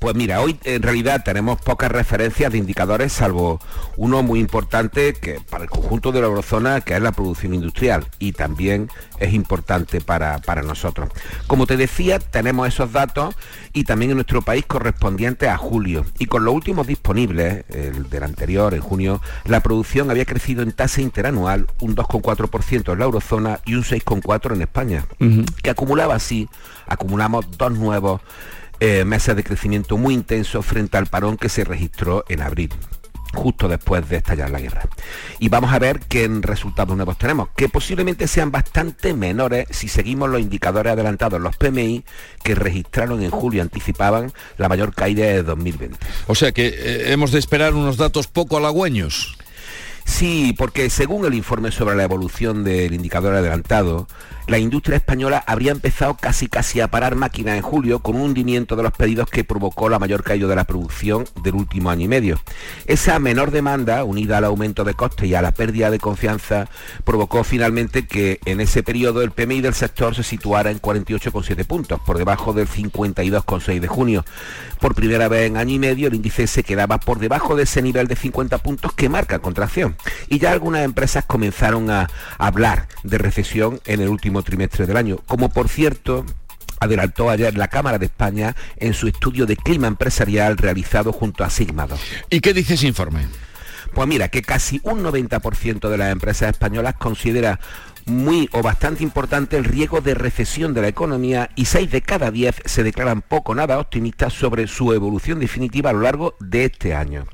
Pues mira, hoy en realidad tenemos pocas referencias de indicadores, salvo uno muy importante que para el conjunto de la eurozona, que es la producción industrial, y también es importante para, para nosotros. Como te decía, tenemos esos datos y también en nuestro país correspondientes a julio. Y con los últimos disponibles, el del anterior, en junio, la producción había crecido en tasa interanual un 2,4% en la eurozona y un 6,4% en España que acumulaba así, acumulamos dos nuevos eh, meses de crecimiento muy intenso frente al parón que se registró en abril. justo después de estallar la guerra. Y vamos a ver qué resultados nuevos tenemos, que posiblemente sean bastante menores si seguimos los indicadores adelantados, los PMI que registraron en julio anticipaban la mayor caída de 2020. O sea que eh, hemos de esperar unos datos poco halagüeños. Sí, porque según el informe sobre la evolución del indicador adelantado, la industria española habría empezado casi casi a parar máquinas en julio con un hundimiento de los pedidos que provocó la mayor caída de la producción del último año y medio. Esa menor demanda, unida al aumento de costes y a la pérdida de confianza, provocó finalmente que en ese periodo el PMI del sector se situara en 48,7 puntos, por debajo del 52,6 de junio. Por primera vez en año y medio el índice se quedaba por debajo de ese nivel de 50 puntos que marca contracción. Y ya algunas empresas comenzaron a hablar de recesión en el último trimestre del año, como por cierto adelantó ayer la Cámara de España en su estudio de clima empresarial realizado junto a Sigma ¿Y qué dice ese informe? Pues mira, que casi un 90% de las empresas españolas considera muy o bastante importante el riesgo de recesión de la economía y 6 de cada 10 se declaran poco nada optimistas sobre su evolución definitiva a lo largo de este año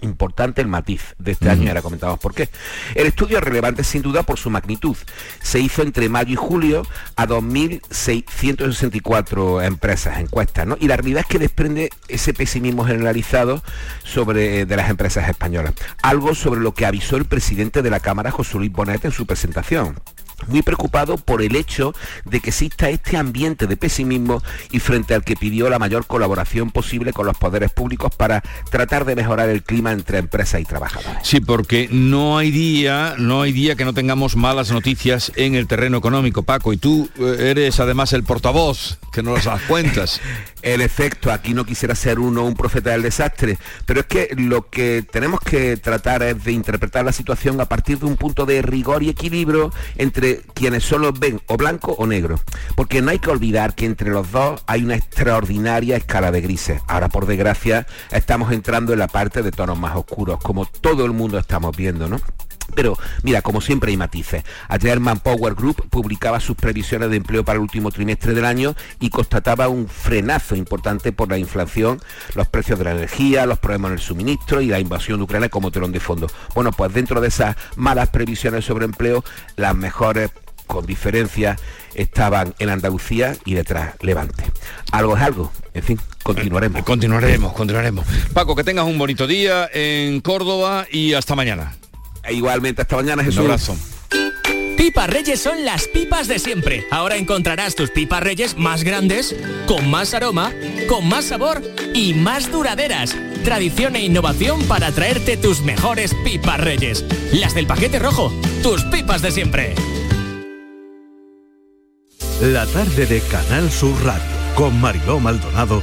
importante el matiz de este año y ahora comentamos por qué. El estudio es relevante sin duda por su magnitud. Se hizo entre mayo y julio a 2.664 empresas encuestas, ¿no? Y la realidad es que desprende ese pesimismo generalizado sobre eh, de las empresas españolas. Algo sobre lo que avisó el presidente de la Cámara, José Luis Bonet, en su presentación muy preocupado por el hecho de que exista este ambiente de pesimismo y frente al que pidió la mayor colaboración posible con los poderes públicos para tratar de mejorar el clima entre empresas y trabajadores. Sí, porque no hay día, no hay día que no tengamos malas noticias en el terreno económico, Paco, y tú eh, eres además el portavoz que nos las cuentas. (laughs) el efecto, aquí no quisiera ser uno un profeta del desastre, pero es que lo que tenemos que tratar es de interpretar la situación a partir de un punto de rigor y equilibrio entre quienes solo ven o blanco o negro. Porque no hay que olvidar que entre los dos hay una extraordinaria escala de grises. Ahora, por desgracia, estamos entrando en la parte de tonos más oscuros, como todo el mundo estamos viendo, ¿no? Pero mira, como siempre hay matices. Ayer Manpower Group publicaba sus previsiones de empleo para el último trimestre del año y constataba un frenazo importante por la inflación, los precios de la energía, los problemas en el suministro y la invasión de Ucrania como telón de fondo. Bueno, pues dentro de esas malas previsiones sobre empleo, las mejores con diferencia estaban en Andalucía y detrás Levante. Algo es algo. En fin, continuaremos. Continuaremos, continuaremos. Paco, que tengas un bonito día en Córdoba y hasta mañana. E igualmente, hasta mañana Jesús. Un abrazo. Pipas Reyes son las pipas de siempre. Ahora encontrarás tus pipas Reyes más grandes, con más aroma, con más sabor y más duraderas. Tradición e innovación para traerte tus mejores pipas Reyes. Las del paquete rojo, tus pipas de siempre. La tarde de Canal Sur Radio con Mariló Maldonado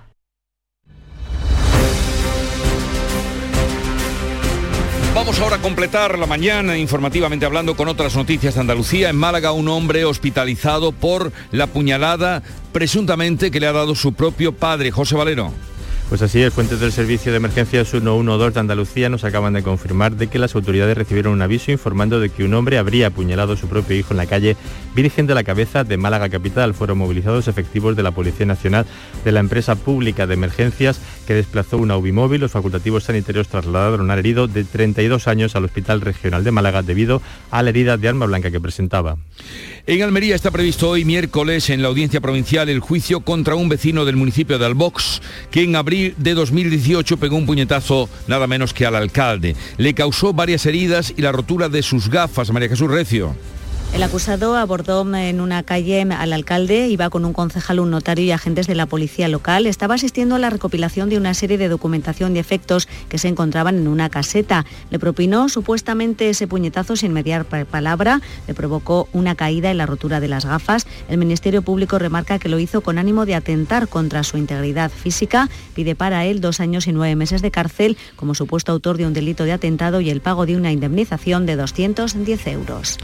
Vamos ahora a completar la mañana informativamente hablando con otras noticias de Andalucía. En Málaga un hombre hospitalizado por la puñalada presuntamente que le ha dado su propio padre, José Valero. Pues así es, fuentes del Servicio de Emergencias 112 de Andalucía nos acaban de confirmar de que las autoridades recibieron un aviso informando de que un hombre habría apuñalado a su propio hijo en la calle Virgen de la Cabeza de Málaga Capital. Fueron movilizados efectivos de la Policía Nacional de la empresa pública de emergencias que desplazó una UBI móvil. Los facultativos sanitarios trasladaron al herido de 32 años al Hospital Regional de Málaga debido a la herida de arma blanca que presentaba. En Almería está previsto hoy miércoles en la audiencia provincial el juicio contra un vecino del municipio de Albox que en abril de 2018 pegó un puñetazo nada menos que al alcalde. Le causó varias heridas y la rotura de sus gafas, María Jesús Recio. El acusado abordó en una calle al alcalde, iba con un concejal, un notario y agentes de la policía local. Estaba asistiendo a la recopilación de una serie de documentación de efectos que se encontraban en una caseta. Le propinó supuestamente ese puñetazo sin mediar palabra, le provocó una caída y la rotura de las gafas. El Ministerio Público remarca que lo hizo con ánimo de atentar contra su integridad física. Pide para él dos años y nueve meses de cárcel como supuesto autor de un delito de atentado y el pago de una indemnización de 210 euros.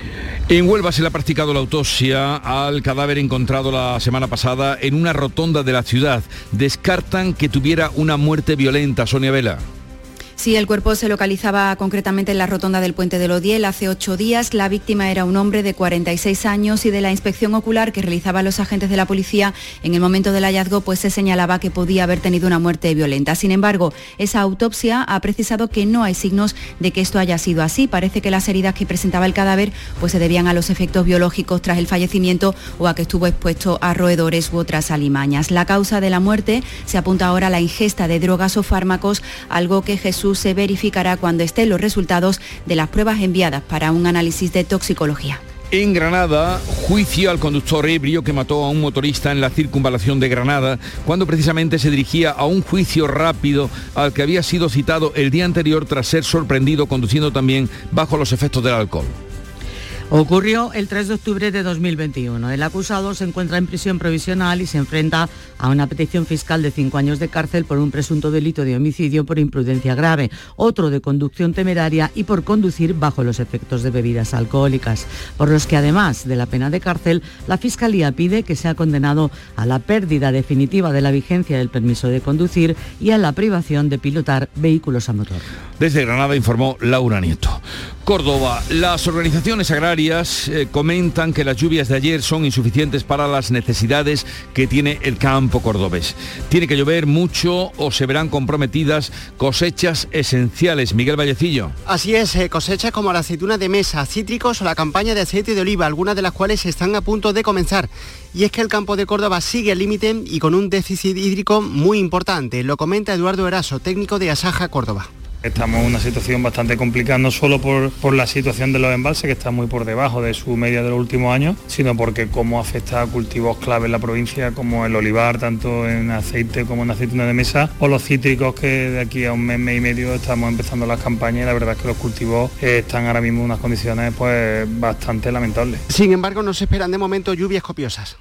Huelva ha practicado la autopsia al cadáver encontrado la semana pasada en una rotonda de la ciudad. Descartan que tuviera una muerte violenta, Sonia Vela. Sí, el cuerpo se localizaba concretamente en la rotonda del puente de Lodiel hace ocho días. La víctima era un hombre de 46 años y de la inspección ocular que realizaban los agentes de la policía en el momento del hallazgo pues se señalaba que podía haber tenido una muerte violenta. Sin embargo, esa autopsia ha precisado que no hay signos de que esto haya sido así. Parece que las heridas que presentaba el cadáver pues se debían a los efectos biológicos tras el fallecimiento o a que estuvo expuesto a roedores u otras alimañas. La causa de la muerte se apunta ahora a la ingesta de drogas o fármacos, algo que Jesús se verificará cuando estén los resultados de las pruebas enviadas para un análisis de toxicología. En Granada, juicio al conductor ebrio que mató a un motorista en la circunvalación de Granada, cuando precisamente se dirigía a un juicio rápido al que había sido citado el día anterior tras ser sorprendido conduciendo también bajo los efectos del alcohol. Ocurrió el 3 de octubre de 2021. El acusado se encuentra en prisión provisional y se enfrenta a una petición fiscal de cinco años de cárcel por un presunto delito de homicidio por imprudencia grave, otro de conducción temeraria y por conducir bajo los efectos de bebidas alcohólicas, por los que además de la pena de cárcel, la Fiscalía pide que sea condenado a la pérdida definitiva de la vigencia del permiso de conducir y a la privación de pilotar vehículos a motor. Desde Granada informó Laura Nieto. Córdoba, las organizaciones agrarias eh, comentan que las lluvias de ayer son insuficientes para las necesidades que tiene el campo cordobés. Tiene que llover mucho o se verán comprometidas cosechas esenciales. Miguel Vallecillo. Así es, eh, cosechas como la aceituna de mesa, cítricos o la campaña de aceite de oliva, algunas de las cuales están a punto de comenzar. Y es que el campo de Córdoba sigue al límite y con un déficit hídrico muy importante. Lo comenta Eduardo Eraso, técnico de Asaja Córdoba. Estamos en una situación bastante complicada, no solo por, por, la situación de los embalses, que está muy por debajo de su media de los últimos años, sino porque cómo afecta a cultivos clave en la provincia, como el olivar, tanto en aceite como en aceituna de mesa, o los cítricos, que de aquí a un mes, mes y medio estamos empezando las campañas y la verdad es que los cultivos están ahora mismo en unas condiciones pues bastante lamentables. Sin embargo, no se esperan de momento lluvias copiosas.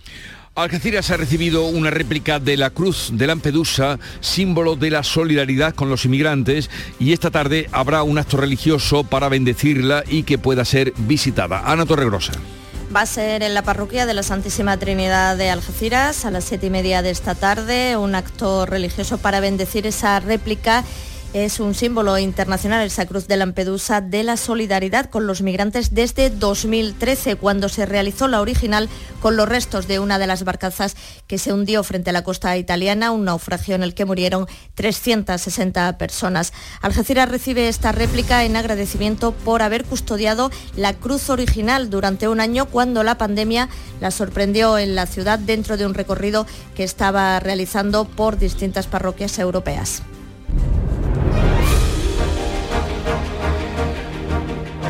Algeciras ha recibido una réplica de la Cruz de Lampedusa, símbolo de la solidaridad con los inmigrantes, y esta tarde habrá un acto religioso para bendecirla y que pueda ser visitada. Ana Torregrosa. Va a ser en la parroquia de la Santísima Trinidad de Algeciras a las siete y media de esta tarde, un acto religioso para bendecir esa réplica es un símbolo internacional, esa cruz de Lampedusa, de la solidaridad con los migrantes desde 2013, cuando se realizó la original con los restos de una de las barcazas que se hundió frente a la costa italiana, un naufragio en el que murieron 360 personas. Algeciras recibe esta réplica en agradecimiento por haber custodiado la cruz original durante un año cuando la pandemia la sorprendió en la ciudad dentro de un recorrido que estaba realizando por distintas parroquias europeas.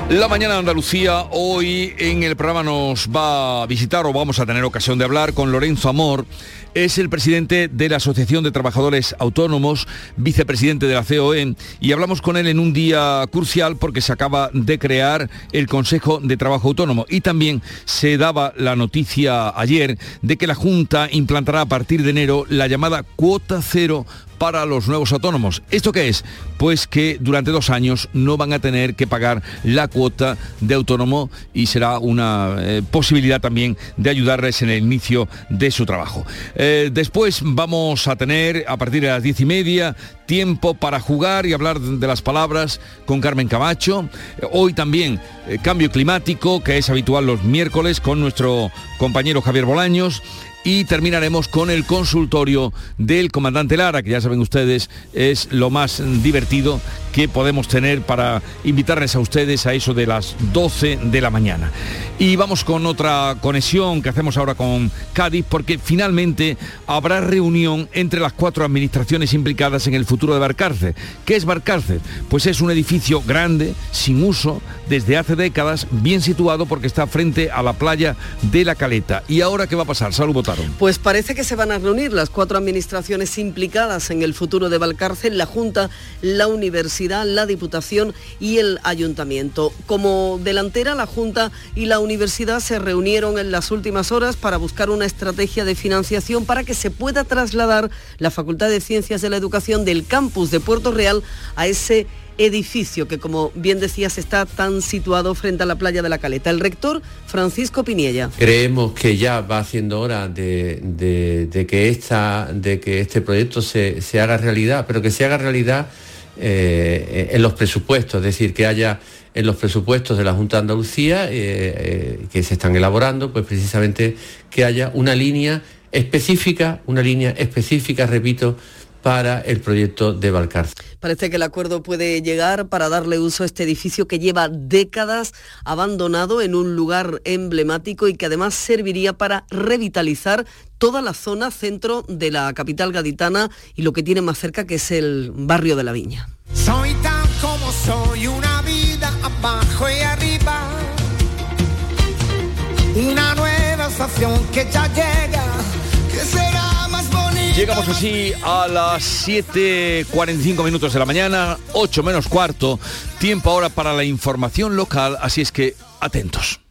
La mañana de Andalucía, hoy en el programa nos va a visitar o vamos a tener ocasión de hablar con Lorenzo Amor. Es el presidente de la Asociación de Trabajadores Autónomos, vicepresidente de la COE, y hablamos con él en un día crucial porque se acaba de crear el Consejo de Trabajo Autónomo. Y también se daba la noticia ayer de que la Junta implantará a partir de enero la llamada cuota cero para los nuevos autónomos. ¿Esto qué es? Pues que durante dos años no van a tener que pagar la cuota de autónomo y será una eh, posibilidad también de ayudarles en el inicio de su trabajo. Eh, después vamos a tener, a partir de las diez y media, tiempo para jugar y hablar de las palabras con Carmen Camacho. Hoy también eh, cambio climático, que es habitual los miércoles, con nuestro compañero Javier Bolaños y terminaremos con el consultorio del comandante Lara, que ya saben ustedes es lo más divertido que podemos tener para invitarles a ustedes a eso de las 12 de la mañana. Y vamos con otra conexión que hacemos ahora con Cádiz, porque finalmente habrá reunión entre las cuatro administraciones implicadas en el futuro de Barcárcel. ¿Qué es Barcárcel? Pues es un edificio grande, sin uso, desde hace décadas, bien situado porque está frente a la playa de La Caleta. ¿Y ahora qué va a pasar? Salud, votaron. Pues parece que se van a reunir las cuatro administraciones implicadas en el futuro de Valcárcel, la Junta, la Universidad, la Diputación y el Ayuntamiento. Como delantera, la Junta y la Universidad se reunieron en las últimas horas para buscar una estrategia de financiación para que se pueda trasladar la Facultad de Ciencias de la Educación del campus de Puerto Real a ese edificio que, como bien decías, está tan situado frente a la playa de la Caleta. El rector Francisco Piniella. Creemos que ya va haciendo hora de, que, esta, de que este proyecto se, haga realidad, pero que se haga realidad eh, en los presupuestos, es decir, que haya en los presupuestos de la Junta de Andalucía, eh, eh, que se están elaborando, pues precisamente que haya una línea específica, una línea específica, repito, para el proyecto de Valcárcel. Parece que el acuerdo puede llegar para darle uso a este edificio que lleva décadas abandonado en un lugar emblemático y que además serviría para revitalizar toda la zona centro de la capital gaditana y lo que tiene más cerca que es el barrio de la Viña. Soy tan como soy, una vida abajo y arriba. Una nueva estación que ya llega, Llegamos así a las 7.45 minutos de la mañana, 8 menos cuarto, tiempo ahora para la información local, así es que atentos.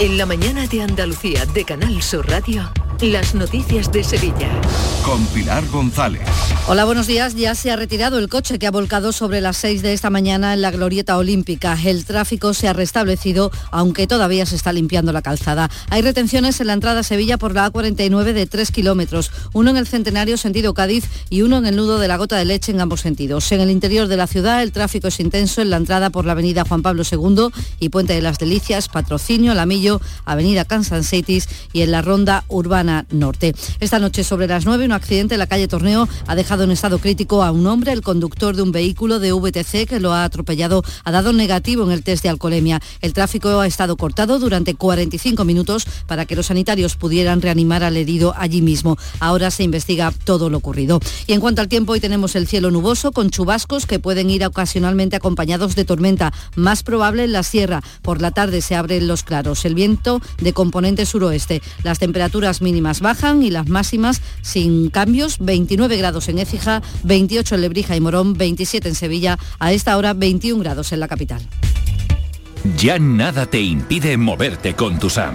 En la mañana de Andalucía de Canal Sur Radio. Las noticias de Sevilla. Con Pilar González. Hola, buenos días. Ya se ha retirado el coche que ha volcado sobre las 6 de esta mañana en la Glorieta Olímpica. El tráfico se ha restablecido, aunque todavía se está limpiando la calzada. Hay retenciones en la entrada a Sevilla por la A49 de 3 kilómetros, uno en el Centenario sentido Cádiz y uno en el nudo de la Gota de Leche en ambos sentidos. En el interior de la ciudad el tráfico es intenso en la entrada por la avenida Juan Pablo II y Puente de las Delicias, Patrocinio, Lamillo, avenida Cansanseitis y en la ronda urbana Norte. Esta noche sobre las 9 un accidente en la calle Torneo ha dejado en estado crítico a un hombre, el conductor de un vehículo de VTC que lo ha atropellado, ha dado negativo en el test de alcoholemia. El tráfico ha estado cortado durante 45 minutos para que los sanitarios pudieran reanimar al herido allí mismo. Ahora se investiga todo lo ocurrido. Y en cuanto al tiempo, hoy tenemos el cielo nuboso con chubascos que pueden ir ocasionalmente acompañados de tormenta, más probable en la sierra. Por la tarde se abren los claros. Viento de componente suroeste. Las temperaturas mínimas bajan y las máximas sin cambios, 29 grados en Écija, 28 en Lebrija y Morón, 27 en Sevilla, a esta hora 21 grados en la capital. Ya nada te impide moverte con tu SAM.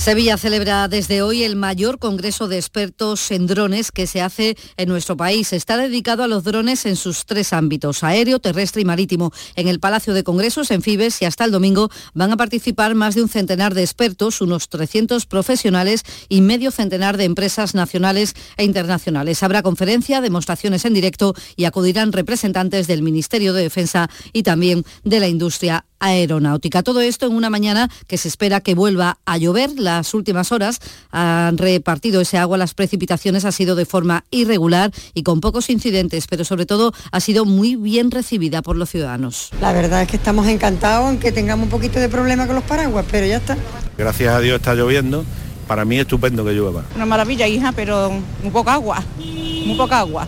Sevilla celebra desde hoy el mayor congreso de expertos en drones que se hace en nuestro país. Está dedicado a los drones en sus tres ámbitos, aéreo, terrestre y marítimo. En el Palacio de Congresos, en Fibes y hasta el domingo van a participar más de un centenar de expertos, unos 300 profesionales y medio centenar de empresas nacionales e internacionales. Habrá conferencia, demostraciones en directo y acudirán representantes del Ministerio de Defensa y también de la industria aeronáutica. Todo esto en una mañana que se espera que vuelva a llover. Las últimas horas han repartido ese agua. Las precipitaciones ha sido de forma irregular y con pocos incidentes, pero sobre todo ha sido muy bien recibida por los ciudadanos. La verdad es que estamos encantados aunque tengamos un poquito de problema con los paraguas, pero ya está. Gracias a Dios está lloviendo. Para mí es estupendo que llueva. Una maravilla, hija, pero muy poca agua, muy poca agua.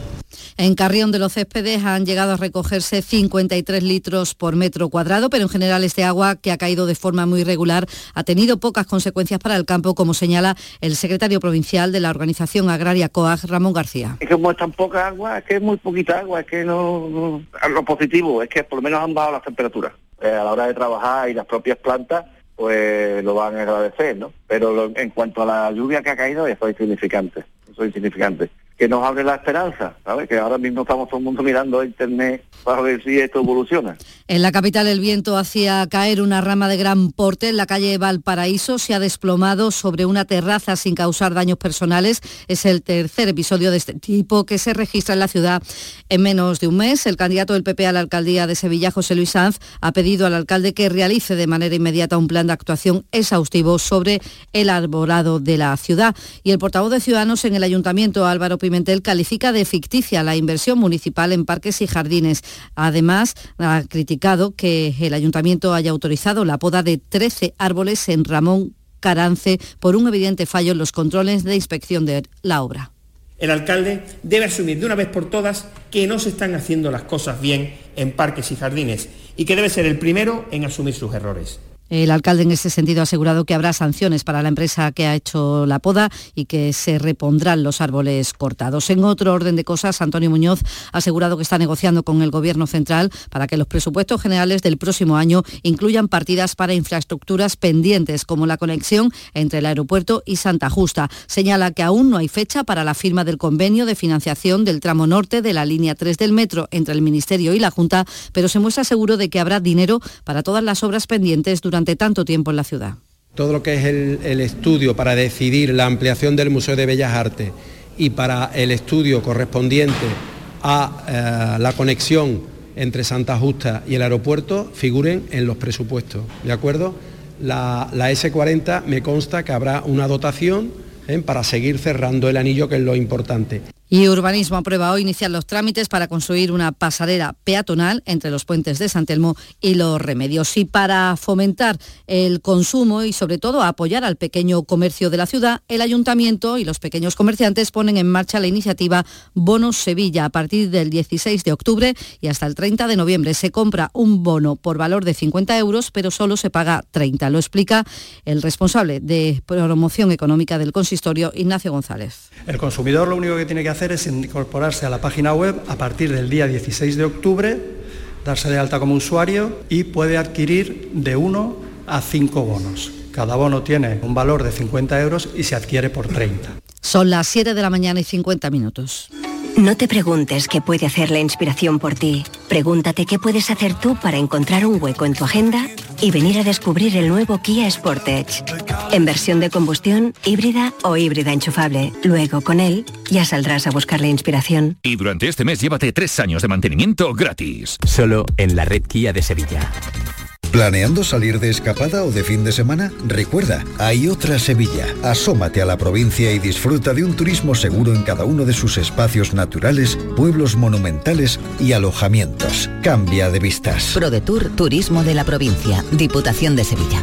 En Carrión de los Céspedes han llegado a recogerse 53 litros por metro cuadrado, pero en general este agua, que ha caído de forma muy irregular, ha tenido pocas consecuencias para el campo, como señala el secretario provincial de la Organización Agraria COAG, Ramón García. Es que como es tan poca agua, es que es muy poquita agua, es que no, Lo positivo es que por lo menos han bajado las temperaturas. Eh, a la hora de trabajar y las propias plantas pues lo van a agradecer, ¿no? Pero en cuanto a la lluvia que ha caído, eso es insignificante, eso es insignificante que nos abre la esperanza, ¿sabes? Que ahora mismo estamos todo el mundo mirando internet para ver si esto evoluciona. En la capital el viento hacía caer una rama de gran porte en la calle Valparaíso, se ha desplomado sobre una terraza sin causar daños personales. Es el tercer episodio de este tipo que se registra en la ciudad en menos de un mes. El candidato del PP a la alcaldía de Sevilla, José Luis Sanz, ha pedido al alcalde que realice de manera inmediata un plan de actuación exhaustivo sobre el arborado de la ciudad. Y el portavoz de Ciudadanos en el ayuntamiento, Álvaro Pimentel, Pimentel califica de ficticia la inversión municipal en parques y jardines. Además, ha criticado que el ayuntamiento haya autorizado la poda de 13 árboles en Ramón Carance por un evidente fallo en los controles de inspección de la obra. El alcalde debe asumir de una vez por todas que no se están haciendo las cosas bien en parques y jardines y que debe ser el primero en asumir sus errores. El alcalde en ese sentido ha asegurado que habrá sanciones para la empresa que ha hecho la poda y que se repondrán los árboles cortados. En otro orden de cosas, Antonio Muñoz ha asegurado que está negociando con el Gobierno central para que los presupuestos generales del próximo año incluyan partidas para infraestructuras pendientes, como la conexión entre el aeropuerto y Santa Justa. Señala que aún no hay fecha para la firma del convenio de financiación del tramo norte de la línea 3 del metro entre el Ministerio y la Junta, pero se muestra seguro de que habrá dinero para todas las obras pendientes durante tanto tiempo en la ciudad. Todo lo que es el, estudio para decidir la ampliación del Museo de Bellas Artes y para el estudio correspondiente a eh, la conexión entre Santa Justa y el aeropuerto figuren en los presupuestos. ¿De acuerdo? La, S40 me consta que habrá una dotación ¿eh? para seguir cerrando el anillo, que es lo importante. Y Urbanismo aprueba hoy iniciar los trámites para construir una pasarela peatonal entre los puentes de San Telmo y los Remedios. Y para fomentar el consumo y sobre todo apoyar al pequeño comercio de la ciudad, el ayuntamiento y los pequeños comerciantes ponen en marcha la iniciativa Bonos Sevilla. A partir del 16 de octubre y hasta el 30 de noviembre se compra un bono por valor de 50 euros, pero solo se paga 30. Lo explica el responsable de promoción económica del consistorio, Ignacio González. El consumidor lo único que tiene que hacer es incorporarse a la página web a partir del día 16 de octubre, darse de alta como usuario y puede adquirir de 1 a 5 bonos. Cada bono tiene un valor de 50 euros y se adquiere por 30. Son las 7 de la mañana y 50 minutos. No te preguntes qué puede hacer la inspiración por ti. Pregúntate qué puedes hacer tú para encontrar un hueco en tu agenda y venir a descubrir el nuevo Kia Sportage. En versión de combustión, híbrida o híbrida enchufable. Luego, con él, ya saldrás a buscar la inspiración. Y durante este mes llévate tres años de mantenimiento gratis. Solo en la red Kia de Sevilla. ¿Planeando salir de escapada o de fin de semana? Recuerda, hay otra Sevilla. Asómate a la provincia y disfruta de un turismo seguro en cada uno de sus espacios naturales, pueblos monumentales y alojamientos. Cambia de vistas. ProDetour Turismo de la Provincia, Diputación de Sevilla.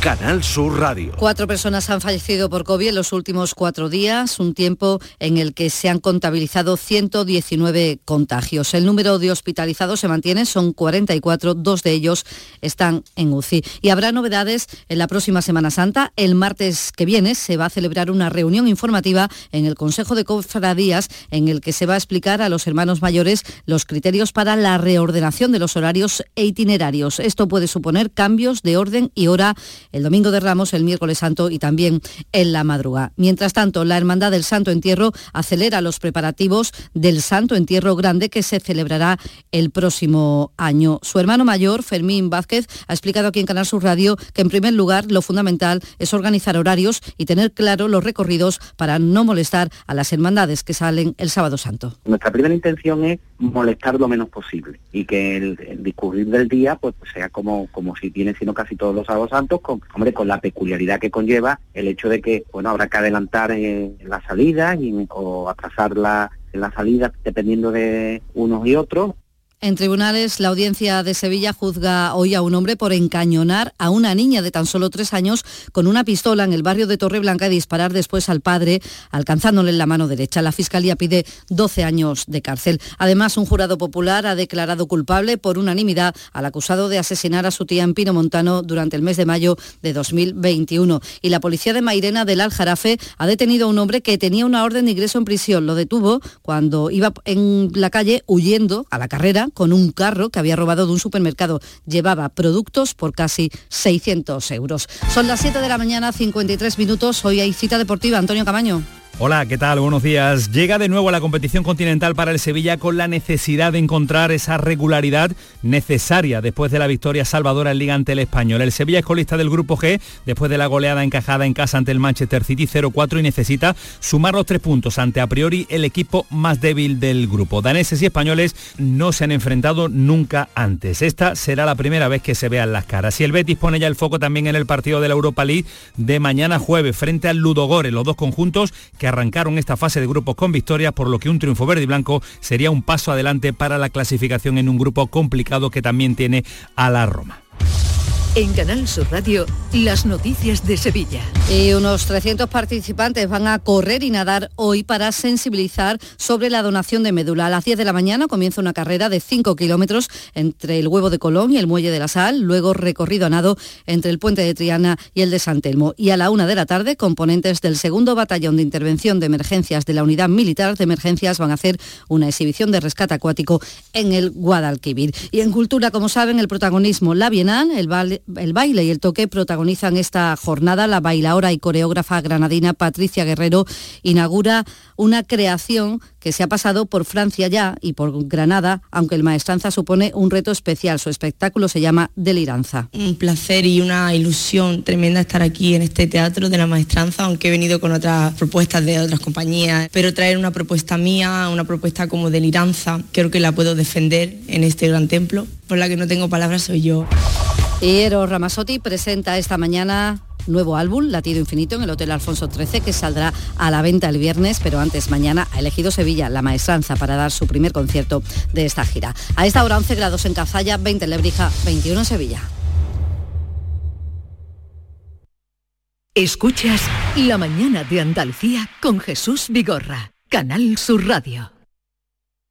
Canal Sur Radio. Cuatro personas han fallecido por COVID en los últimos cuatro días, un tiempo en el que se han contabilizado 119 contagios. El número de hospitalizados se mantiene, son 44, dos de ellos están en UCI. Y habrá novedades en la próxima Semana Santa. El martes que viene se va a celebrar una reunión informativa en el Consejo de Cofradías en el que se va a explicar a los hermanos mayores los criterios para la reordenación de los horarios e itinerarios. Esto puede suponer cambios de orden y hora el domingo de Ramos, el miércoles santo y también en la madrugada. Mientras tanto, la Hermandad del Santo Entierro acelera los preparativos del Santo Entierro Grande que se celebrará el próximo año. Su hermano mayor, Fermín Vázquez, ha explicado aquí en Canal Sur Radio que en primer lugar lo fundamental es organizar horarios y tener claro los recorridos para no molestar a las hermandades que salen el sábado santo. Nuestra primera intención es molestar lo menos posible y que el, discurrir del día pues, sea como, como si viene siendo casi todos los sábados santos, con hombre, con la peculiaridad que conlleva el hecho de que, bueno, habrá que adelantar en la salida y, o atrasar la, la salida dependiendo de unos y otros. En tribunales, la audiencia de Sevilla juzga hoy a un hombre por encañonar a una niña de tan solo tres años con una pistola en el barrio de Torreblanca y disparar después al padre, alcanzándole en la mano derecha. La Fiscalía pide 12 años de cárcel. Además, un jurado popular ha declarado culpable por unanimidad al acusado de asesinar a su tía en Pino Montano durante el mes de mayo de 2021. Y la policía de Mairena del Aljarafe ha detenido a un hombre que tenía una orden de ingreso en prisión. Lo detuvo cuando iba en la calle huyendo a la carrera con un carro que había robado de un supermercado. Llevaba productos por casi 600 euros. Son las 7 de la mañana, 53 minutos. Hoy hay cita deportiva. Antonio Camaño. Hola, ¿qué tal? Buenos días. Llega de nuevo a la competición continental para el Sevilla con la necesidad de encontrar esa regularidad necesaria después de la victoria salvadora en Liga ante el Español. El Sevilla es colista del Grupo G después de la goleada encajada en casa ante el Manchester City 0-4 y necesita sumar los tres puntos ante a priori el equipo más débil del grupo. Daneses y españoles no se han enfrentado nunca antes. Esta será la primera vez que se vean las caras. Y el Betis pone ya el foco también en el partido de la Europa League de mañana jueves frente al Ludogore, los dos conjuntos que arrancaron esta fase de grupos con victoria, por lo que un triunfo verde y blanco sería un paso adelante para la clasificación en un grupo complicado que también tiene a la Roma. En Canal Sur Radio, las noticias de Sevilla. Y unos 300 participantes van a correr y nadar hoy para sensibilizar sobre la donación de médula. A las 10 de la mañana comienza una carrera de 5 kilómetros entre el Huevo de Colón y el Muelle de la Sal, luego recorrido a nado entre el Puente de Triana y el de San Telmo. Y a la una de la tarde, componentes del segundo batallón de intervención de emergencias de la Unidad Militar de Emergencias van a hacer una exhibición de rescate acuático en el Guadalquivir. Y en cultura, como saben, el protagonismo, la Bienal, el, el baile y el toque protagonizan esta jornada. La bailaora y coreógrafa granadina Patricia Guerrero inaugura una creación que se ha pasado por Francia ya y por Granada, aunque el maestranza supone un reto especial. Su espectáculo se llama Deliranza. Un placer y una ilusión tremenda estar aquí en este teatro de la maestranza, aunque he venido con otras propuestas de otras compañías, pero traer una propuesta mía, una propuesta como Deliranza, creo que la puedo defender en este gran templo, por la que no tengo palabras soy yo. Eros Ramazzotti presenta esta mañana nuevo álbum, Latido Infinito, en el Hotel Alfonso XIII, que saldrá a la venta el viernes, pero antes mañana ha elegido Sevilla, la maestranza, para dar su primer concierto de esta gira. A esta hora 11 grados en Cazalla, 20 en Lebrija, 21 en Sevilla. Escuchas La mañana de Andalucía con Jesús Vigorra, Canal Sur Radio.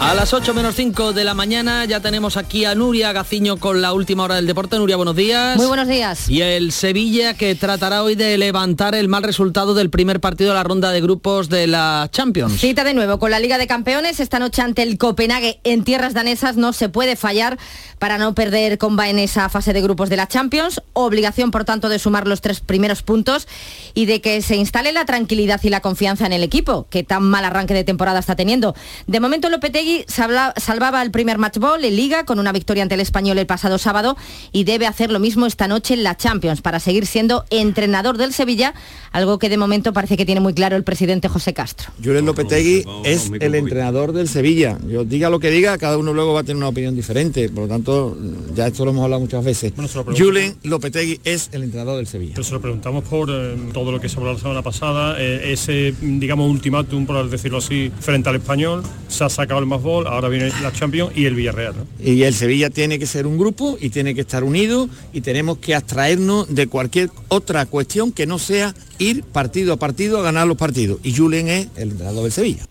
A las 8 menos 5 de la mañana ya tenemos aquí a Nuria Gaciño con la última hora del deporte. Nuria, buenos días. Muy buenos días. Y el Sevilla que tratará hoy de levantar el mal resultado del primer partido de la ronda de grupos de la Champions. Cita de nuevo con la Liga de Campeones esta noche ante el Copenhague en tierras danesas no se puede fallar para no perder comba en esa fase de grupos de la Champions. Obligación, por tanto, de sumar los tres primeros puntos y de que se instale la tranquilidad y la confianza en el equipo, que tan mal arranque de temporada está teniendo. De momento, Lopetegui salvaba el primer match ball en Liga con una victoria ante el Español el pasado sábado y debe hacer lo mismo esta noche en la Champions para seguir siendo entrenador del Sevilla, algo que de momento parece que tiene muy claro el presidente José Castro. Julen Lopetegui es el entrenador del Sevilla. Yo diga lo que diga, cada uno luego va a tener una opinión diferente. Por lo tanto, ya esto lo hemos hablado muchas veces. Julen Lopetegui es el entrenador del Sevilla. Pero se lo preguntamos por eh, todo lo que se habló la semana pasada, eh, ese, digamos, ultimátum, por decirlo así, frente al español, se ha sacado el más ahora viene la Champions y el Villarreal. Y el Sevilla tiene que ser un grupo y tiene que estar unido y tenemos que abstraernos de cualquier otra cuestión que no sea ir partido a partido a ganar los partidos. Y Julen es el entrenador del Sevilla.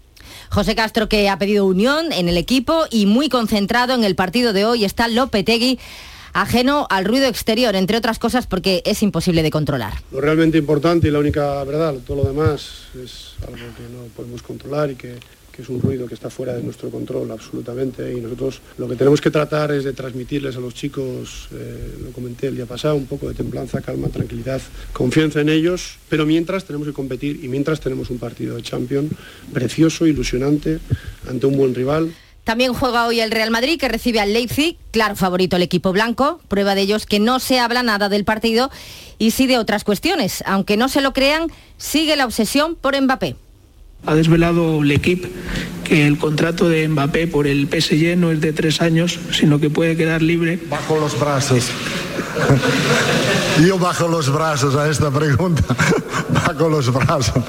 José Castro que ha pedido unión en el equipo y muy concentrado en el partido de hoy está Lopetegui ajeno al ruido exterior, entre otras cosas porque es imposible de controlar. Lo realmente importante y la única verdad, todo lo demás es algo que no podemos controlar y que es un ruido que está fuera de nuestro control absolutamente y nosotros lo que tenemos que tratar es de transmitirles a los chicos, eh, lo comenté el día pasado, un poco de templanza, calma, tranquilidad, confianza en ellos, pero mientras tenemos que competir y mientras tenemos un partido de Champions precioso, ilusionante, ante un buen rival. También juega hoy el Real Madrid que recibe al Leipzig, claro favorito el equipo blanco, prueba de ellos que no se habla nada del partido y sí de otras cuestiones. Aunque no se lo crean, sigue la obsesión por Mbappé. Ha desvelado L'Equipe que el contrato de Mbappé por el PSG no es de tres años, sino que puede quedar libre. Bajo los brazos. (laughs) Yo bajo los brazos a esta pregunta. (laughs) bajo los brazos.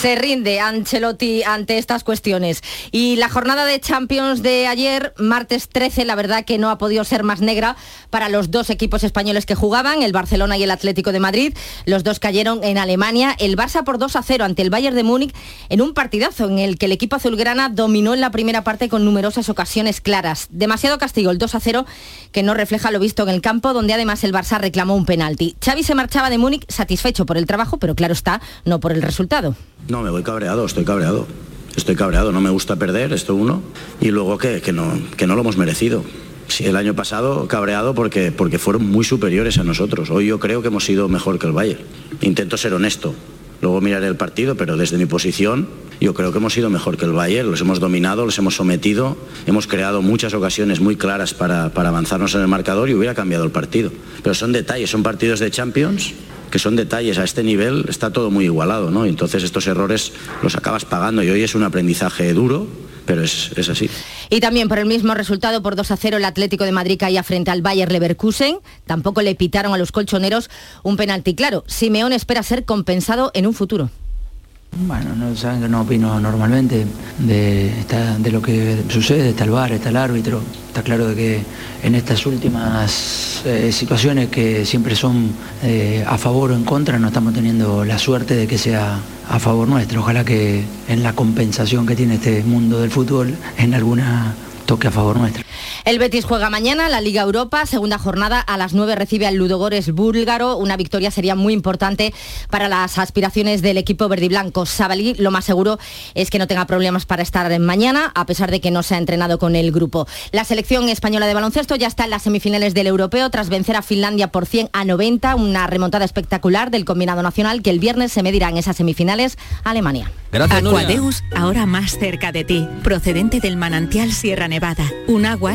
Se rinde Ancelotti ante estas cuestiones. Y la jornada de Champions de ayer, martes 13, la verdad que no ha podido ser más negra para los dos equipos españoles que jugaban, el Barcelona y el Atlético de Madrid. Los dos cayeron en Alemania. El Barça por 2 a 0 ante el Bayern de Múnich en un partidazo en el que el equipo azulgrana dominó en la primera parte con numerosas ocasiones claras. Demasiado castigo el 2 a 0 que no refleja lo visto en el campo, donde además el Barça reclamó un penalti. Xavi se marchaba de Múnich satisfecho por el trabajo, pero claro está, no por el resultado. No, me voy cabreado, estoy cabreado. Estoy cabreado, no me gusta perder, esto uno, y luego que, que, no, que no lo hemos merecido. Sí, el año pasado cabreado porque, porque fueron muy superiores a nosotros. Hoy yo creo que hemos sido mejor que el Bayern. Intento ser honesto. Luego miraré el partido, pero desde mi posición yo creo que hemos sido mejor que el Bayern, los hemos dominado, los hemos sometido, hemos creado muchas ocasiones muy claras para, avanzarnos en el marcador y hubiera cambiado el partido. Pero son detalles, son partidos de Champions que son detalles a este nivel, está todo muy igualado, ¿no? Entonces estos errores los acabas pagando y hoy es un aprendizaje duro pero es, es así. Y también por el mismo resultado, por 2 a 0, el Atlético de Madrid caía frente al Bayer Leverkusen. Tampoco le pitaron a los colchoneros un penalti claro. Simeón espera ser compensado en un futuro. Bueno, no saben que no opino normalmente de, de lo que sucede, está el bar, está el árbitro. Está claro de que en estas últimas eh, situaciones que siempre son eh, a favor o en contra, no estamos teniendo la suerte de que sea a favor nuestro. Ojalá que en la compensación que tiene este mundo del fútbol, en alguna toque a favor nuestro. El Betis juega mañana la Liga Europa, segunda jornada a las 9 recibe al Ludogores búlgaro. Una victoria sería muy importante para las aspiraciones del equipo verde y blanco. Sabalí lo más seguro es que no tenga problemas para estar mañana, a pesar de que no se ha entrenado con el grupo. La selección española de baloncesto ya está en las semifinales del europeo tras vencer a Finlandia por 100 a 90, una remontada espectacular del combinado nacional que el viernes se medirá en esas semifinales a Alemania. Gracias, Aquadeus, ahora más cerca de ti, procedente del manantial Sierra Nevada, un agua